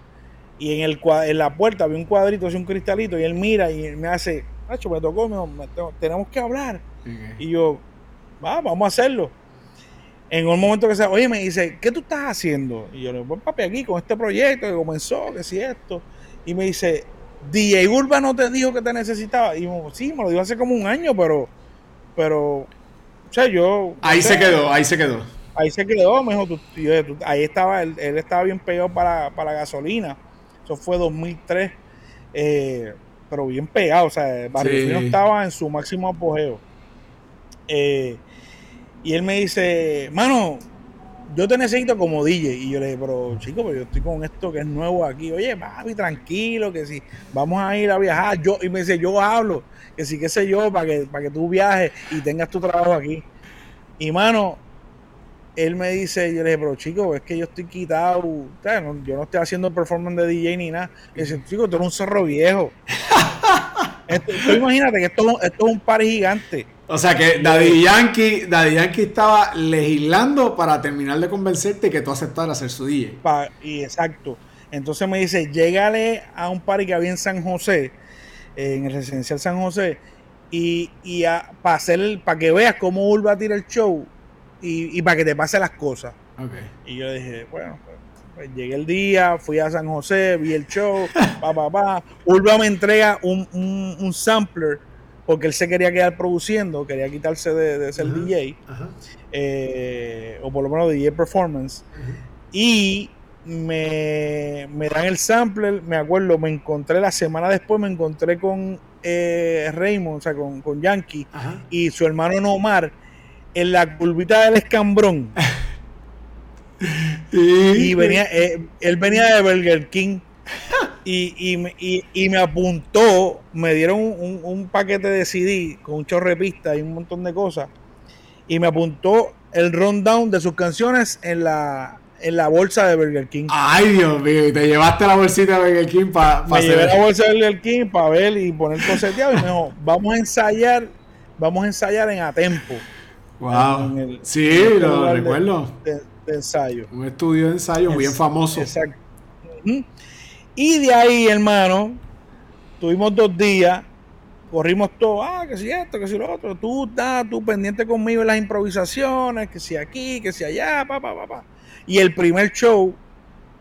[SPEAKER 2] Y en, el, en la puerta había un cuadrito, así un cristalito, y él mira y me hace, me tocó, tenemos que hablar. Y yo, va, vamos a hacerlo. En un momento que se, oye, me dice, ¿qué tú estás haciendo? Y yo le digo, pues papi, aquí con este proyecto que comenzó, que si esto. Y me dice, DJ Urba no te dijo que te necesitaba. Y yo, sí, me lo dijo hace como un año, pero, pero, o sea, yo.
[SPEAKER 1] Ahí se quedó, ahí se quedó.
[SPEAKER 2] Ahí se quedó, mejor ahí estaba, él, estaba bien pegado para, para gasolina. Eso fue 2003. Eh, pero bien pegado. O sea, Barrio estaba en su máximo apogeo. Eh, y él me dice, mano, yo te necesito como DJ. Y yo le dije, pero chico, pero yo estoy con esto que es nuevo aquí. Oye, papi, tranquilo, que si vamos a ir a viajar. Yo, y me dice, yo hablo, que sí, qué sé yo, para que, para que tú viajes y tengas tu trabajo aquí. Y mano, él me dice, yo le dije, pero chico, es que yo estoy quitado, yo no estoy haciendo performance de DJ ni nada. Y dice, chico, tú eres un cerro viejo. imagínate que esto, es un par gigante.
[SPEAKER 1] O sea que Daddy Yankee, Daddy Yankee estaba legislando para terminar de convencerte que tú aceptaras ser su DJ.
[SPEAKER 2] y exacto. Entonces me dice, llégale a un party que había en San José, en el residencial San José, y, y para para que veas cómo Urba tira el show y, y para que te pase las cosas. Y yo dije, bueno, pues, pues, llegué el día, fui a San José, vi el show, pa, pa, pa. Urba me entrega un, un, sampler porque él se quería quedar produciendo, quería quitarse de, ser DJ, eh, o por lo menos DJ performance, y me, dan el sampler, me acuerdo, me encontré la semana después, me encontré con eh, Raymond, o sea, con, con Yankee y su hermano Nomar en la curvita del escambrón. y venía, eh, él venía de Burger King. Y, me apuntó, me dieron un, paquete de CD con un chorrepista y un montón de cosas. Y me apuntó el rundown de sus canciones en la, en la bolsa de Burger King.
[SPEAKER 1] Ay, Dios mío, te llevaste la bolsita de Burger King para
[SPEAKER 2] pa Me llevé la bolsa de Burger King para ver y poner coseteado y me dijo, vamos a ensayar, vamos a ensayar en a tempo.
[SPEAKER 1] Wow. sí, lo recuerdo.
[SPEAKER 2] De, ensayo.
[SPEAKER 1] Un estudio de ensayo bien famoso.
[SPEAKER 2] Exacto. Y de ahí, hermano, tuvimos dos días, corrimos todo, ah, que si esto, que si lo otro, tú estás, tú pendiente conmigo en las improvisaciones, que si aquí, que si allá, pa, pa, pa, pa. Y el primer show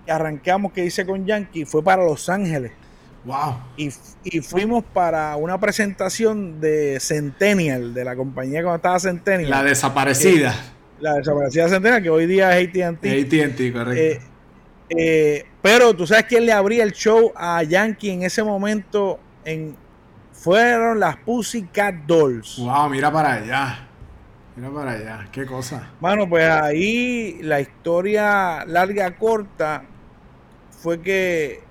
[SPEAKER 2] que arrancamos que hice con Yankee fue para Los Ángeles.
[SPEAKER 1] Wow.
[SPEAKER 2] Y, fuimos para una presentación de Centennial, de la compañía cuando estaba Centennial.
[SPEAKER 1] La desaparecida.
[SPEAKER 2] la desaparecida Centennial, que hoy día es ATT.
[SPEAKER 1] ATT, correcto.
[SPEAKER 2] Eh, eh, pero tú sabes quién le abría el show a Yankee en ese momento en, fueron las Pussycat Dolls.
[SPEAKER 1] Wow, mira para allá. Mira para allá, qué cosa.
[SPEAKER 2] Bueno, pues ahí la historia larga corta fue que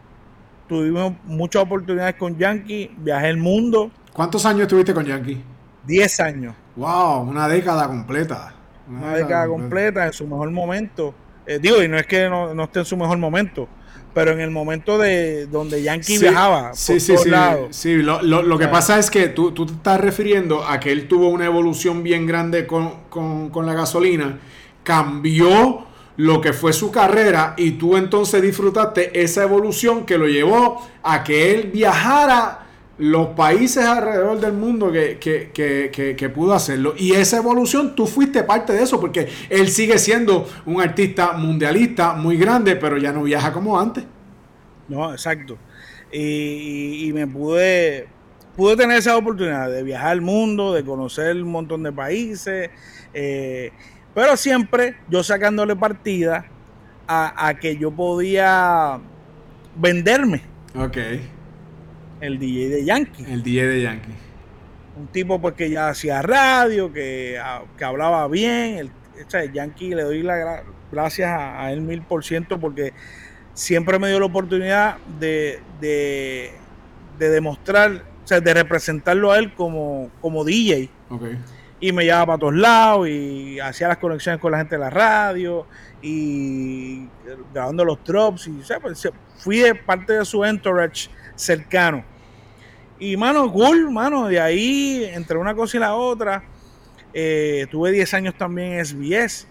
[SPEAKER 2] tuvimos muchas oportunidades con Yankee, viajé el mundo.
[SPEAKER 1] ¿Cuántos años estuviste con Yankee?
[SPEAKER 2] Diez años.
[SPEAKER 1] Wow, una década completa.
[SPEAKER 2] Una, década, completa. en su mejor momento. Eh, digo, y no es que no, no, esté en su mejor momento, pero en el momento de donde Yankee viajaba
[SPEAKER 1] sí, por sí, todos sí, lados. Sí, lo, lo, lo que pasa es que tú, tú, te estás refiriendo a que él tuvo una evolución bien grande con, con, con la gasolina, cambió lo que fue su carrera y tú entonces disfrutaste esa evolución que lo llevó a que él viajara los países alrededor del mundo que, que, que, que, pudo hacerlo. Y esa evolución, tú fuiste parte de eso, porque él sigue siendo un artista mundialista muy grande, pero ya no viaja como antes.
[SPEAKER 2] No, exacto. Y, me pude, pude tener esa oportunidad de viajar al mundo, de conocer un montón de países, eh, pero siempre yo sacándole partida a, a que yo podía venderme.
[SPEAKER 1] Ok
[SPEAKER 2] el DJ de Yankee.
[SPEAKER 1] El DJ de Yankee.
[SPEAKER 2] Un tipo pues que ya hacía radio, que, que hablaba bien. El, Yankee le doy las gracias a, él mil por ciento porque siempre me dio la oportunidad de, de, demostrar, o sea, de representarlo a él como, como DJ. Y me llevaba para todos lados y hacía las conexiones con la gente de la radio y grabando los drops. Y, pues, fui de parte de su entourage cercano. Y mano, cool, mano, de ahí, entre una cosa y la otra, eh, tuve 10 años también en SBS.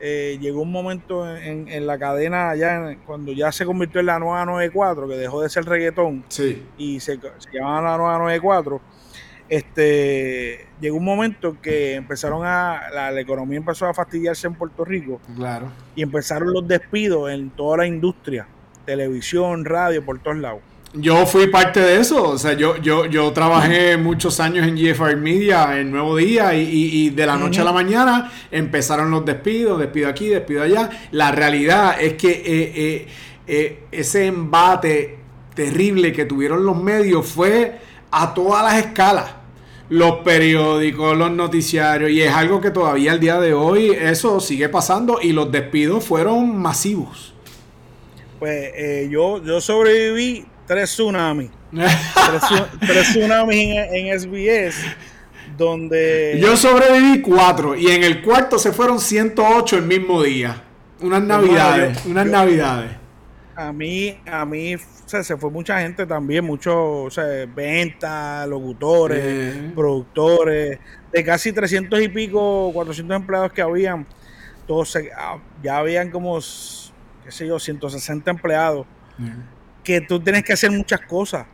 [SPEAKER 2] Eh, llegó un momento en, la cadena ya cuando ya se convirtió en la nueva 94, que dejó de ser reggaetón y se, llamaba la nueva 94. Este, llegó un momento que empezaron a, la, la, economía empezó a fastidiarse en Puerto Rico.
[SPEAKER 1] Claro.
[SPEAKER 2] Y empezaron los despidos en toda la industria, televisión, radio, por todos lados.
[SPEAKER 1] Yo fui parte de eso, o sea, yo, yo, yo trabajé muchos años en GFR Media, en Nuevo Día, y, de la noche a la mañana empezaron los despidos, despido aquí, despido allá. La realidad es que eh, eh, eh, ese embate terrible que tuvieron los medios fue a todas las escalas. Los periódicos, los noticiarios, y es algo que todavía al día de hoy eso sigue pasando y los despidos fueron masivos.
[SPEAKER 2] Pues yo, yo sobreviví tres tsunamis. tres, tsunamis en, SBS. Donde.
[SPEAKER 1] Yo sobreviví cuatro. Y en el cuarto se fueron 108 el mismo día. Unas navidades. unas navidades.
[SPEAKER 2] A mí, a mí se fue mucha gente también, muchos ventas, locutores, eh. productores, de casi 300 y pico, 400 empleados que habían, todos ah, ya habían como, qué sé yo, 160 empleados. Eh que tú tienes que hacer muchas cosas.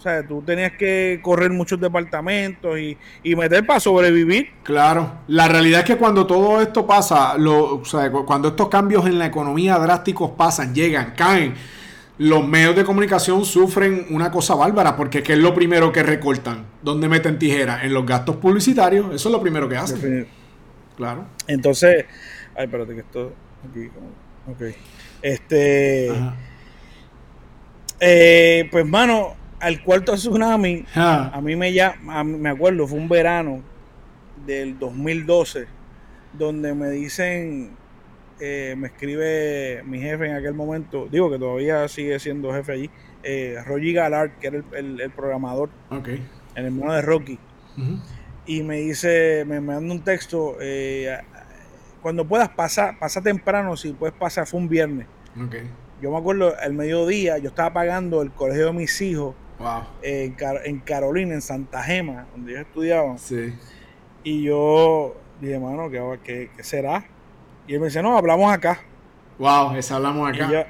[SPEAKER 2] O sea, tú tenías que correr muchos departamentos y, y, meter para sobrevivir.
[SPEAKER 1] Claro, la realidad es que cuando todo esto pasa, lo, o sea, cuando estos cambios en la economía drásticos pasan, llegan, caen, los medios de comunicación sufren una cosa bárbara, porque ¿qué es lo primero que recortan? ¿Dónde meten tijeras? En los gastos publicitarios, eso es lo primero que hacen.
[SPEAKER 2] Claro. Entonces, ay, espérate que esto aquí, ok. Este, eh, pues mano, al cuarto tsunami, a mí me ya, me acuerdo, fue un verano del 2012, donde me dicen, eh, me escribe mi jefe en aquel momento, digo que todavía sigue siendo jefe allí, eh, Roger Gallard, que era el, programador, el hermano de Rocky, y me dice, me, manda un texto, eh, cuando puedas pasar, pasa temprano, si puedes pasar, fue un viernes. Yo me acuerdo, el mediodía, yo estaba pagando el colegio de mis hijos en, Carolina, en Santa Gema, donde ellos estudiaban. Y yo dije, mano, ¿qué, qué será? Y él me dice, no, hablamos acá.
[SPEAKER 1] Wow, ese hablamos acá.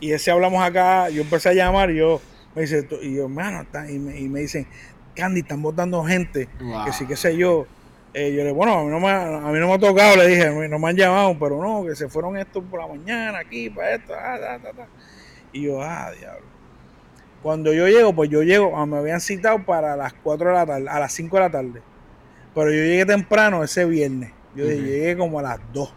[SPEAKER 2] Y, ese hablamos acá, yo empecé a llamar y yo, me dice, y yo, mano, y me, y me dicen, Candy, están votando gente, que sí, qué sé yo. Eh, yo le bueno, a mí, no me, a mí no me ha tocado, le dije, no me han llamado, pero no, que se fueron estos por la mañana aquí, para esto, ah, Y yo, ah, diablo. Cuando yo llego, pues yo llego, ah, me habían citado para las 4 de la tarde, a las 5 de la tarde. Pero yo llegué temprano ese viernes. Yo llegué como a las 2.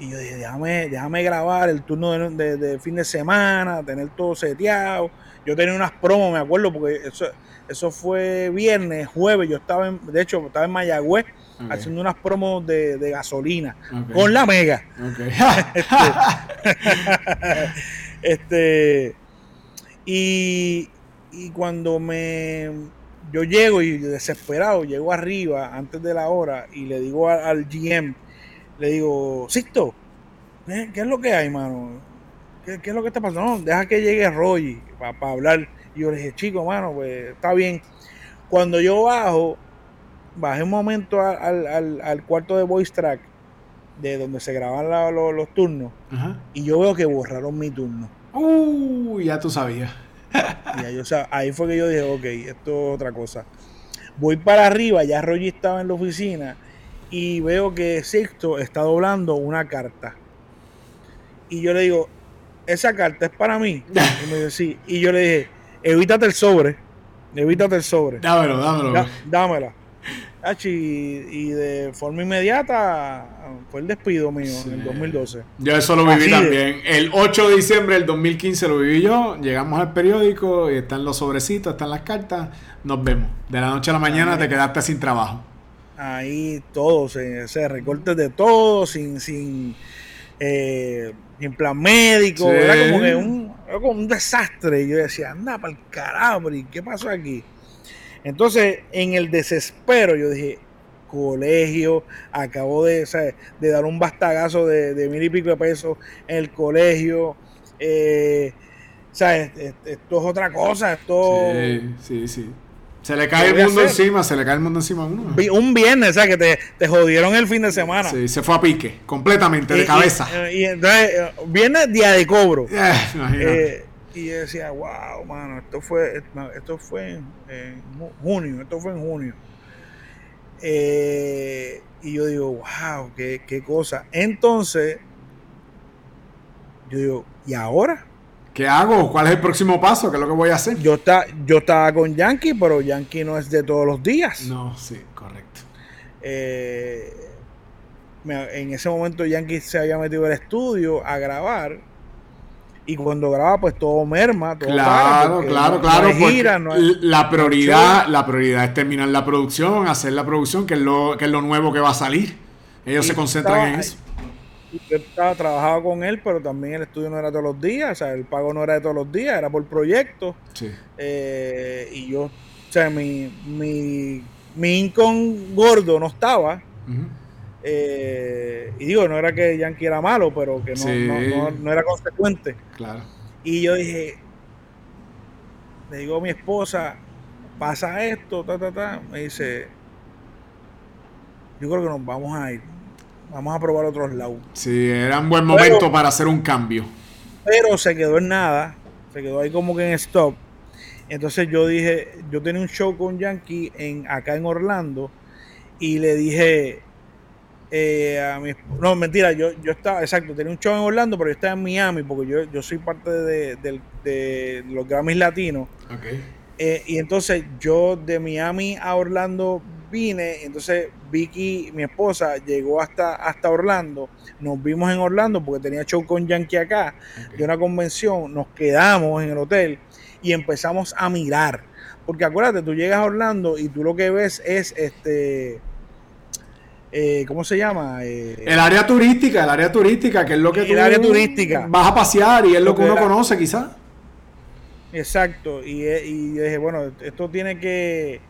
[SPEAKER 2] Y yo dije, déjame, déjame grabar el turno de, fin de semana, tener todo seteado. Yo tenía unas promos, me acuerdo, porque eso, eso fue viernes, jueves. Yo estaba, en, de hecho, estaba en Mayagüez haciendo unas promos de, gasolina con la mega. este, este y, y cuando me yo llego y desesperado, llego arriba antes de la hora y le digo al GM, le digo, Sisto, ¿qué, es lo que hay, mano? ¿Qué, es lo que está pasando? No, deja que llegue Roy para hablar. Y yo le dije, chico, mano, pues está bien. Cuando yo bajo, bajé un momento al, cuarto de voice track, de donde se graban los, turnos, y yo veo que borraron mi turno.
[SPEAKER 1] Uh, ya tú sabías.
[SPEAKER 2] ahí fue que yo dije, ok, esto es otra cosa. Voy para arriba, ya Roy estaba en la oficina y veo que Sixto está doblando una carta. Y yo le digo, esa carta es para mí. Y me dice, sí. Y yo le dije, evítate el sobre. Evítate el sobre.
[SPEAKER 1] Dámelo, dámelo.
[SPEAKER 2] dámela. Y, de forma inmediata fue el despido mío en el 2012.
[SPEAKER 1] Yo eso lo viví también. El 8 de diciembre del 2015 lo viví yo. Llegamos al periódico y están los sobrecitos, están las cartas. Nos vemos. De la noche a la mañana te quedaste sin trabajo
[SPEAKER 2] ahí todo, se, se recortes de todo, sin, sin, eh, plan médico, era como que un, como un desastre. Y yo decía, anda para el carajo, ¿y qué pasó aquí? Entonces, en el desespero, yo dije, colegio, acabo de, de dar un bastagazo de, de, mil y pico de pesos en el colegio. Eh, ¿sabes? Esto es otra cosa, esto...
[SPEAKER 1] Sí, sí, sí. Se le cae el mundo encima, se le cae el mundo encima a uno.
[SPEAKER 2] Un viernes, o sea, que te, te, jodieron el fin de semana.
[SPEAKER 1] Sí, se fue a pique, completamente, de cabeza.
[SPEAKER 2] Y, entonces, eh, viernes, día de cobro. Eh, y yo decía, wow, mano, esto fue, esto fue en, junio, esto fue en junio. Eh, y yo digo, wow, qué, qué cosa. Entonces, yo digo, ¿y ahora?
[SPEAKER 1] ¿Qué hago? ¿Cuál es el próximo paso? ¿Qué es lo que voy a hacer?
[SPEAKER 2] Yo, está, yo estaba con Yankee, pero Yankee no es de todos los días.
[SPEAKER 1] No, sí, correcto.
[SPEAKER 2] Eh, en ese momento Yankee se había metido al estudio a grabar. Y cuando graba, pues todo merma. Todo
[SPEAKER 1] claro, claro, claro. la, prioridad, la prioridad es terminar la producción, hacer la producción, que es lo, que es lo nuevo que va a salir. Ellos se concentran en eso
[SPEAKER 2] yo estaba, trabajaba con él, pero también el estudio no era todos los días, o sea, el pago no era de todos los días, era por proyecto. Eh, y yo, o sea, mi, mi, mi income gordo no estaba. Eh, y digo, no era que Yankee era malo, pero que no, no, era consecuente.
[SPEAKER 1] Claro.
[SPEAKER 2] Y yo dije, le digo a mi esposa, pasa esto, ta, ta, ta. Me dice, yo creo que nos vamos a ir vamos a probar otros lados.
[SPEAKER 1] Sí, era un buen momento para hacer un cambio.
[SPEAKER 2] Pero se quedó en nada, se quedó ahí como que en stop. Entonces yo dije, yo tenía un show con Yankee en, acá en Orlando y le dije, eh, a mi, no, mentira, yo, yo estaba, exacto, tenía un show en Orlando, pero yo estaba en Miami porque yo, yo soy parte de, de, de los Grammys Latinos.
[SPEAKER 1] Ok.
[SPEAKER 2] Eh, y entonces yo de Miami a Orlando vine, entonces Vicky, mi esposa, llegó hasta, hasta Orlando, nos vimos en Orlando porque tenía show con Yankee acá, de una convención, nos quedamos en el hotel y empezamos a mirar. Porque acuérdate, tú llegas a Orlando y tú lo que ves es este. Eh, ¿Cómo se llama? Eh,
[SPEAKER 1] El área turística, el área turística, que es lo que
[SPEAKER 2] El
[SPEAKER 1] tú
[SPEAKER 2] área turística.
[SPEAKER 1] vas a pasear y es lo que uno conoce quizás.
[SPEAKER 2] Exacto. Y, eh, y yo dije, bueno, esto tiene que.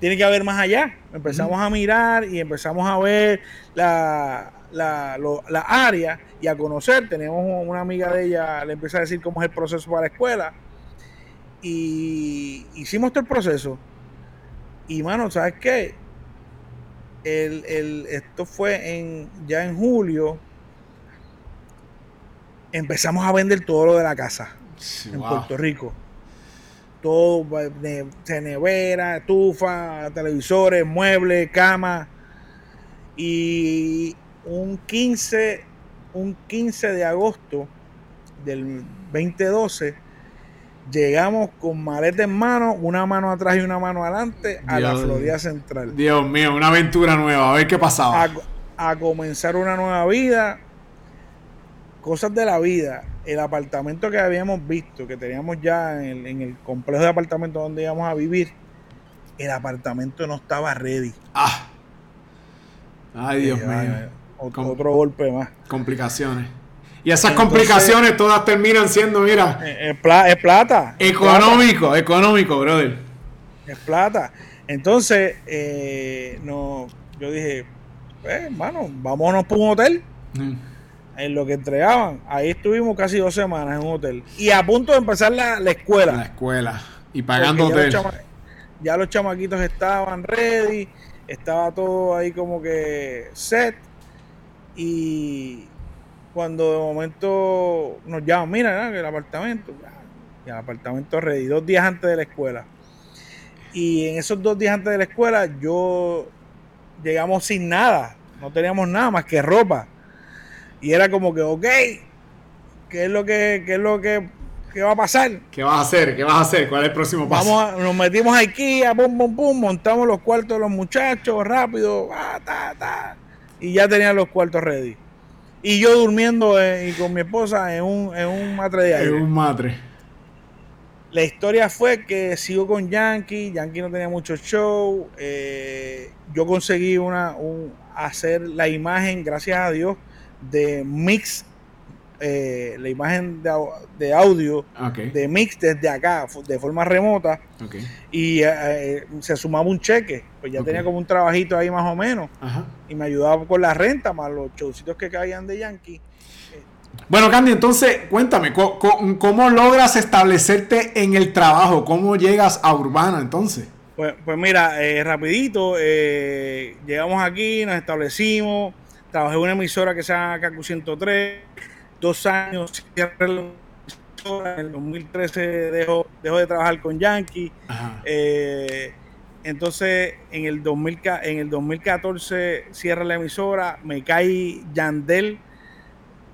[SPEAKER 2] Tiene que haber más allá. Empezamos a mirar y empezamos a ver la, la, lo- la área y a conocer. Tenemos una amiga de ella, le empieza a decir cómo es el proceso para la escuela. Y hicimos todo el proceso. Y mano, ¿sabes qué? El, el- esto fue en, ya en julio. Empezamos a vender todo lo de la casa en
[SPEAKER 1] Wow.
[SPEAKER 2] Puerto Rico. Todo, nevera, estufa, televisores, muebles, cama. Y un 15, un 15 de agosto del 2012, llegamos con maleta en mano, una mano atrás y una mano adelante, a la. Florida Central.
[SPEAKER 1] Dios mío, una aventura nueva, a ver qué pasaba.
[SPEAKER 2] a, a comenzar una nueva vida, cosas de la vida. El apartamento que habíamos visto, que teníamos ya en el, en el complejo de apartamentos donde íbamos a vivir, el apartamento no estaba ready.
[SPEAKER 1] Ah. Ay, Dios
[SPEAKER 2] Eh,
[SPEAKER 1] mío.
[SPEAKER 2] otro golpe más.
[SPEAKER 1] Complicaciones. Y esas
[SPEAKER 2] Entonces-
[SPEAKER 1] complicaciones todas terminan siendo, mira,
[SPEAKER 2] Eh, Es, pla- es plata. es
[SPEAKER 1] económico, económico, brother.
[SPEAKER 2] plata, Es plata. Entonces, eh, no, yo dije, pues, hermano, vámonos por un hotel.
[SPEAKER 1] Mm.
[SPEAKER 2] en lo que entregaban. Ahí estuvimos casi dos semanas en un hotel. Y a punto de empezar la, la escuela.
[SPEAKER 1] La escuela. Y pagando
[SPEAKER 2] ya
[SPEAKER 1] hotel.
[SPEAKER 2] los, ya los chamaquitos estaban ready. Estaba todo ahí como que set. Y cuando de momento nos llaman, mira, el apartamento. el apartamento ready. Dos días antes de la escuela. Y en esos dos días antes de la escuela, yo llegamos sin nada. No teníamos nada más que ropa. Y era como que, ok, ¿qué es lo que, qué es lo que, qué va a pasar?
[SPEAKER 1] ¿Qué vas a hacer? ¿Qué vas a hacer? ¿Cuál es el próximo paso?
[SPEAKER 2] Vamos a- nos metimos a IKEA, pum, pum, pum, montamos los cuartos de los muchachos rápido, ah, ta, ta, y ya tenían los cuartos ready. Y yo durmiendo eh, y con mi esposa en un, en un matre de aire.
[SPEAKER 1] un matre.
[SPEAKER 2] La historia fue que sigo con Yankee, Yankee no tenía mucho show, eh, yo conseguí una, un- hacer la imagen, gracias a Dios, de mix, eh, la imagen de, au- de audio
[SPEAKER 1] Ok.
[SPEAKER 2] de mix desde acá, de forma remota, y eh, se sumaba un cheque, pues ya tenía como un trabajito ahí más o menos,
[SPEAKER 1] Ajá.
[SPEAKER 2] y me ayudaba con la renta, más los showcitos que caían de Yankee.
[SPEAKER 1] Bueno, Candy, entonces cuéntame, ¿cómo, logras establecerte en el trabajo? ¿Cómo llegas a Urbana entonces?
[SPEAKER 2] Pues, pues mira, eh, rapidito, eh, llegamos aquí, nos establecimos, trabajé en una emisora que se llama KQ 103, dos años, cierré la emisora, en el 2013 dejo, dejo de trabajar con Yankee,
[SPEAKER 1] Ajá.
[SPEAKER 2] eh, entonces en el, 2000, ca- en el 2014 cierra la emisora, me cae Yandel,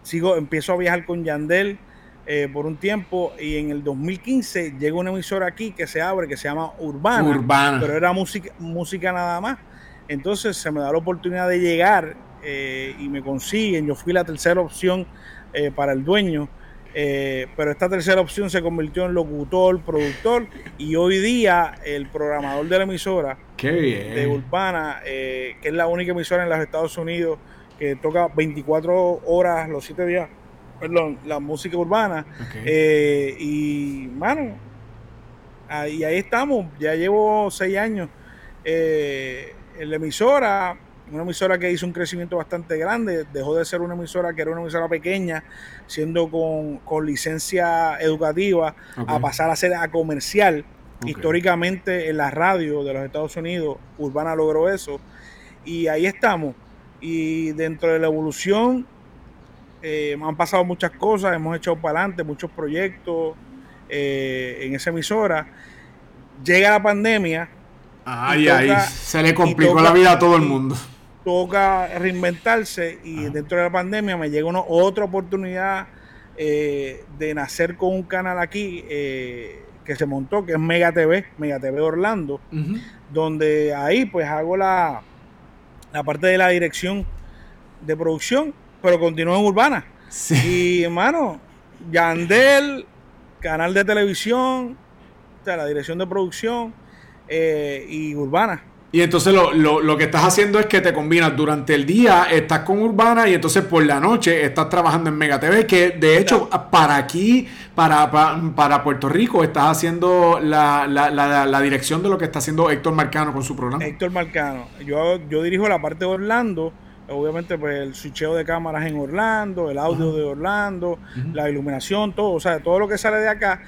[SPEAKER 2] sigo, empiezo a viajar con Yandel eh, por un tiempo y en el 2015 llega una emisora aquí que se abre que se llama Urbana
[SPEAKER 1] Urbana.
[SPEAKER 2] pero era música, música nada más. Entonces se me da la oportunidad de llegar eh, y me consiguen. Yo fui la tercera opción eh, para el dueño, eh, pero esta tercera opción se convirtió en locutor, productor y hoy día el programador de la emisora de. Urbana, eh, que es la única emisora en los Estados Unidos que toca 24 horas los 7 días, perdón, la música urbana. Eh, y, mano, ahí, ahí estamos. Ya llevo seis años eh, en la emisora. Una emisora que hizo un crecimiento bastante grande. Dejó de ser una emisora que era una emisora pequeña, siendo con, con licencia educativa, a pasar a ser a comercial. Históricamente en la radio de los Estados Unidos, Urbana logró eso. Y ahí estamos. Y dentro de la evolución eh, han pasado muchas cosas, hemos echado para adelante muchos proyectos eh, en esa emisora. Llega la pandemia
[SPEAKER 1] Ay, se le complicó
[SPEAKER 2] toca-
[SPEAKER 1] la vida a todo el mundo.
[SPEAKER 2] Toca reinventarse y dentro de la pandemia me llega una, otra oportunidad eh, de nacer con un canal aquí eh, que se montó, que es Mega TV, Mega TV Orlando, donde ahí pues hago la, la parte de la dirección de producción, pero continúo en Urbana. Y hermano, Yandel, canal de televisión, o sea, la dirección de producción eh, y Urbana.
[SPEAKER 1] Y entonces lo, lo, lo, que estás haciendo es que te combinas durante el día, estás con Urbana y entonces por la noche estás trabajando en Mega TV, que de hecho para aquí, para, para, Puerto Rico, estás haciendo la, la, la, dirección de lo que está haciendo Héctor Marcano con su programa.
[SPEAKER 2] Héctor Marcano. Yo, yo dirijo la parte de Orlando, obviamente pues el switcheo de cámaras en Orlando, el audio de Orlando, la iluminación, todo, o sea, todo lo que sale de acá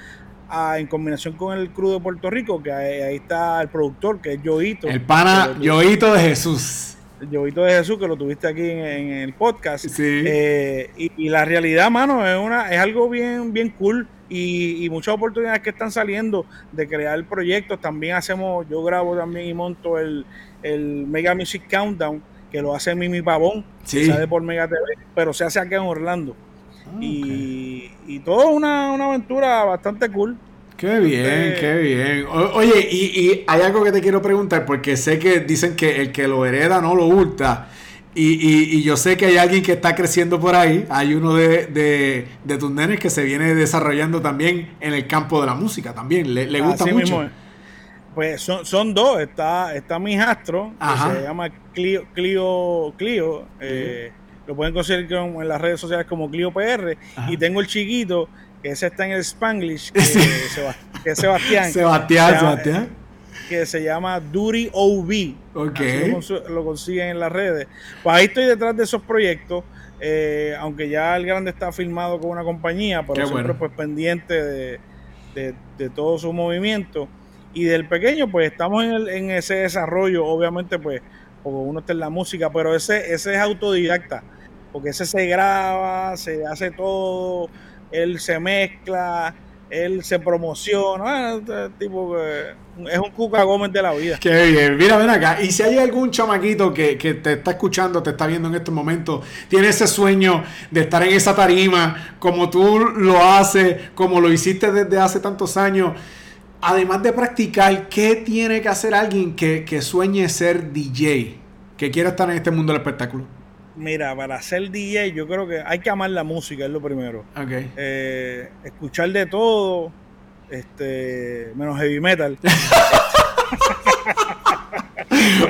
[SPEAKER 2] en combinación con el crew de Puerto Rico, que ahí, está el productor, que es Yoito.
[SPEAKER 1] El pana Yoito de Jesús.
[SPEAKER 2] Yoito de Jesús, que lo tuviste aquí en, el podcast. Eh, y, la realidad, mano, es una es algo bien, bien cool. Y, muchas oportunidades que están saliendo de crear proyectos. También hacemos, yo grabo también y monto el, el Mega Music Countdown, que lo hace Mimi Pavón, sale por Mega TV, pero se hace acá en Orlando. Ah, y, y todo una, una aventura bastante cool.
[SPEAKER 1] Qué bien, qué bien. oye, y, hay algo que te quiero preguntar, porque sé que dicen que el que lo hereda no lo hurta. Y, yo sé que hay alguien que está creciendo por ahí. Hay uno de, tus nenes que se viene desarrollando también en el campo de la música también. Le, gusta mucho.
[SPEAKER 2] Pues son, son dos. Está, está mi hijastro, que se llama Clio, Clio, Clio. Eh, lo pueden conseguir en las redes sociales como Clio PR. Y tengo el chiquito, que ese está en el Spanglish, que, es Sebastián.
[SPEAKER 1] Sebastián, Sebastián.
[SPEAKER 2] Que se llama Duty OV.
[SPEAKER 1] Ok.
[SPEAKER 2] Lo, consiguen en las redes. Pues ahí estoy detrás de esos proyectos. Eh, aunque ya el grande está firmado con una compañía, pero siempre pues pendiente de, de, todo su movimiento. Y del pequeño, pues estamos en, en ese desarrollo, obviamente, pues, porque uno está en la música, pero ese, ese es autodidacta porque ese se graba, se hace todo, él se mezcla, él se promociona, este tipo es un Cuca Gómez de la vida.
[SPEAKER 1] Qué bien, mira, ven acá, y si hay algún chamaquito que, te está escuchando, te está viendo en estos momentos, tiene ese sueño de estar en esa tarima, como tú lo haces, como lo hiciste desde hace tantos años, además de practicar, ¿qué tiene que hacer alguien que, que sueñe ser DJ, que quiera estar en este mundo del espectáculo?
[SPEAKER 2] Mira, para ser DJ yo creo que hay que amar la música, es lo primero.
[SPEAKER 1] Okay.
[SPEAKER 2] Eh, escuchar de todo, este, menos heavy metal.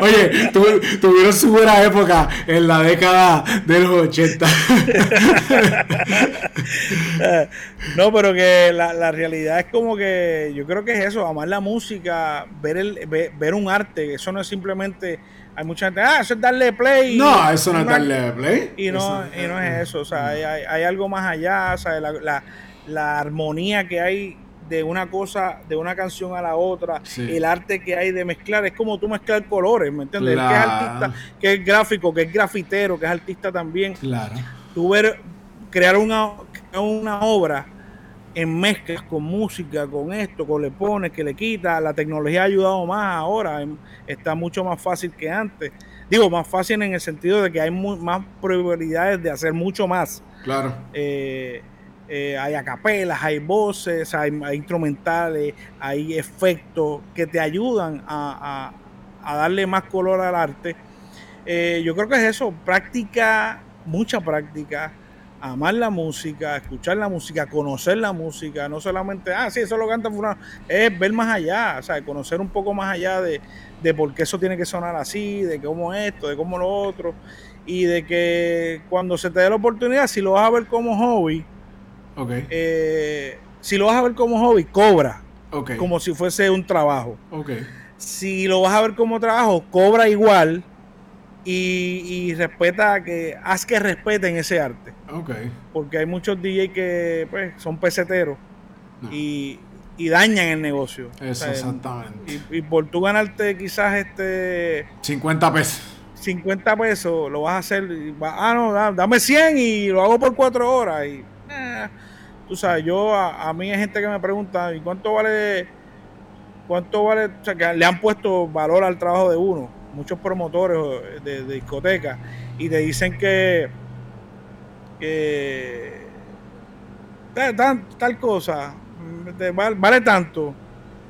[SPEAKER 1] Oye, tuvieron su buena época en la década de los 80.
[SPEAKER 2] no, pero que la, la, realidad es como que yo creo que es eso, amar la música, ver, el, ver, un arte, eso no es simplemente hay mucha gente, ah, eso es darle play.
[SPEAKER 1] No, eso no es darle play.
[SPEAKER 2] Y no, y no es eso, o sea, hay, hay, algo más allá, o sea, la, la, la, armonía que hay de una cosa, de una canción a la otra, el arte que hay de mezclar, es como tú mezclar colores, ¿me entiendes? que es artista, que es gráfico, que es grafitero, que es artista también.
[SPEAKER 1] Claro.
[SPEAKER 2] Tú ver, crear una, una obra en mezclas con música, con esto, con le pones, que le quita, la tecnología ha ayudado más ahora, em, está mucho más fácil que antes. Digo, más fácil en el sentido de que hay más probabilidades de hacer mucho más.
[SPEAKER 1] Claro.
[SPEAKER 2] Eh, eh, hay acapelas, hay voces, hay, instrumentales, hay efectos que te ayudan a, darle más color al arte. Eh, yo creo que es eso, práctica, mucha práctica, amar la música, escuchar la música, conocer la música, no solamente, ah, sí, eso lo canta fulano, es ver más allá, o sea, conocer un poco más allá de, de por qué eso tiene que sonar así, de cómo esto, de cómo lo otro, y de que cuando se te dé la oportunidad, si lo vas a ver como hobby, eh, si lo vas a ver como hobby, cobra. Como si fuese un trabajo. Si lo vas a ver como trabajo, cobra igual y, respeta que haz que respeten ese arte. Porque hay muchos DJ que pues, son peseteros y, dañan el negocio.
[SPEAKER 1] Eso, exactamente.
[SPEAKER 2] Y, por tú ganarte quizás este
[SPEAKER 1] 50 pesos.
[SPEAKER 2] 50 pesos lo vas a hacer. ah, no, dame 100 y lo hago por 4 horas. Y, eh, tú sabes, yo a, mí hay gente que me pregunta, ¿y cuánto vale? ¿Cuánto vale? O sea, que le han puesto valor al trabajo de uno. Muchos promotores de, discotecas y te dicen que, tal, tal, cosa vale, tanto.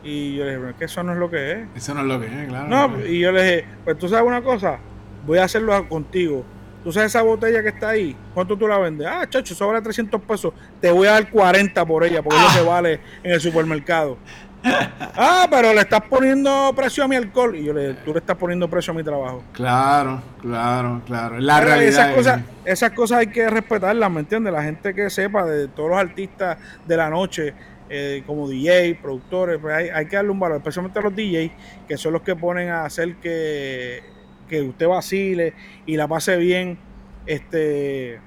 [SPEAKER 2] Y yo le dije, que eso no es lo que es.
[SPEAKER 1] Eso no es lo que es, claro.
[SPEAKER 2] No, y yo le dije, pues tú sabes una cosa, voy a hacerlo contigo. Tú sabes esa botella que está ahí, ¿cuánto tú la vendes? Ah, chacho, eso vale 300 pesos. Te voy a dar 40 por ella, porque no se vale en el supermercado. Ah, pero le estás poniendo precio a mi alcohol. Y yo le tú le estás poniendo precio a mi trabajo.
[SPEAKER 1] Claro, claro, claro. La realidad.
[SPEAKER 2] Esas, cosas, esas cosas hay que respetarlas, ¿me entiendes? La gente que sepa de todos los artistas de la noche, eh, como DJ, productores, pues hay, hay, que darle un valor, especialmente a los DJs, que son los que ponen a hacer que, que usted vacile y la pase bien este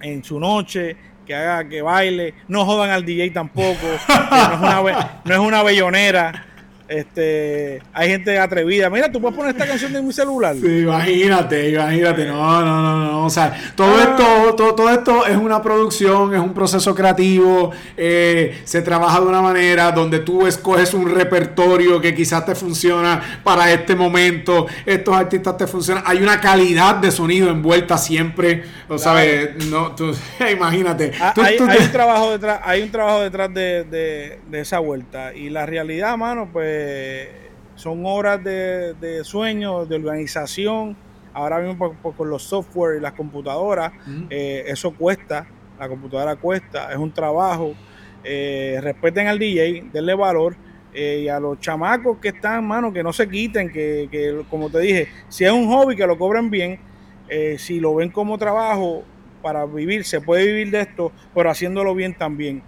[SPEAKER 2] en su noche que haga que baile, no jodan al DJ tampoco, no, es una, no es una bellonera. Este, hay gente atrevida. Mira, tú puedes poner esta canción de mi celular.
[SPEAKER 1] Sí, imagínate, imagínate. No, no, no, no. O sea, todo ah. esto, todo, todo, esto es una producción, es un proceso creativo. Eh, se trabaja de una manera donde tú escoges un repertorio que quizás te funciona para este momento. Estos artistas te funcionan. Hay una calidad de sonido envuelta siempre. O sabes, no, tú, imagínate.
[SPEAKER 2] Ah, hay, un trabajo detrás, hay un trabajo detrás de, de esa vuelta. Y la realidad, mano, pues eh, son horas de, sueño, de organización. Ahora mismo con los software y las computadoras, eh, eso cuesta, la computadora cuesta, es un trabajo. Eh, respeten al DJ, denle valor. y a los chamacos que están, mano, que no se quiten, que, como te dije, si es un hobby, que lo cobren bien. si lo ven como trabajo, para vivir, se puede vivir de esto, pero haciéndolo bien también.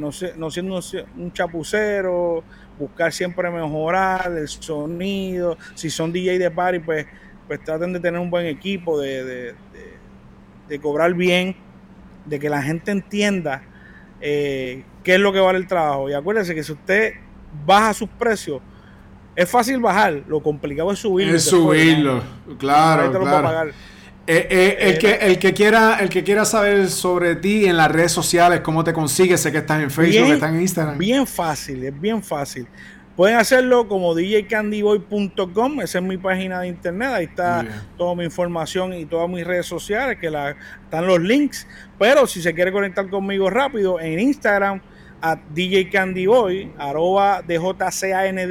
[SPEAKER 2] no, no siendo un chapucero, buscar siempre mejorar el sonido. Si son DJ de party, pues, pues traten de tener un buen equipo, de, cobrar bien, de que la gente entienda eh, qué es lo que vale el trabajo. Y acuérdense que si usted baja sus precios, es fácil bajar, lo complicado es subirlo.
[SPEAKER 1] Es subirlo, claro. claro. Eh, eh, el, que, el, que quiera, el que quiera saber sobre ti en las redes sociales, cómo te consigues, sé que estás en Facebook, estás en Instagram.
[SPEAKER 2] Bien fácil, es bien fácil. Pueden hacerlo como djcandyboy.com, esa es mi página de internet, ahí está toda mi información y todas mis redes sociales, que la, están los links. Pero si se quiere conectar conmigo rápido, en Instagram a DJ Candy Boy, arroba DJCANDY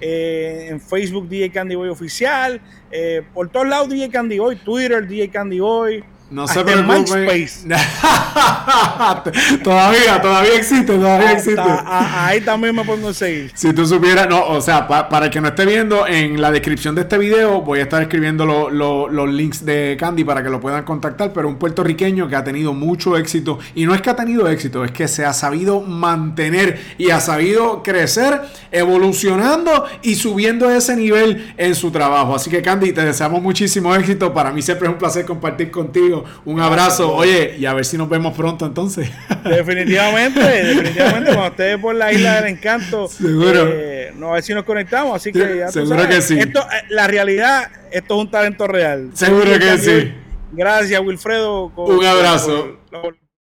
[SPEAKER 2] eh, en Facebook DJ Candy Boy oficial, eh, por todos lados DJ Candy Boy, Twitter DJ Candy Boy.
[SPEAKER 1] No se MySpace. todavía, todavía existe, todavía existe.
[SPEAKER 2] ahí también me pueden seguir.
[SPEAKER 1] Si tú supieras, no, o sea, para el que no esté viendo, en la descripción de este video voy a estar escribiendo los links de Candy para que lo puedan contactar, pero un puertorriqueño que ha tenido mucho éxito, y no es que ha tenido éxito, es que se ha sabido mantener y ha sabido crecer, evolucionando y subiendo ese nivel en su trabajo. Así que Candy, te deseamos muchísimo éxito. Para mí siempre es un placer compartir contigo un abrazo. Oye, y a ver si nos vemos pronto entonces.
[SPEAKER 2] Definitivamente, definitivamente, cuando esté por la isla del encanto, seguro. Eh, a ver si nos conectamos. Así que ya
[SPEAKER 1] Seguro que sí.
[SPEAKER 2] Esto, eh, la realidad, esto es un talento real.
[SPEAKER 1] Seguro que sí.
[SPEAKER 2] Gracias, Wilfredo.
[SPEAKER 1] un abrazo.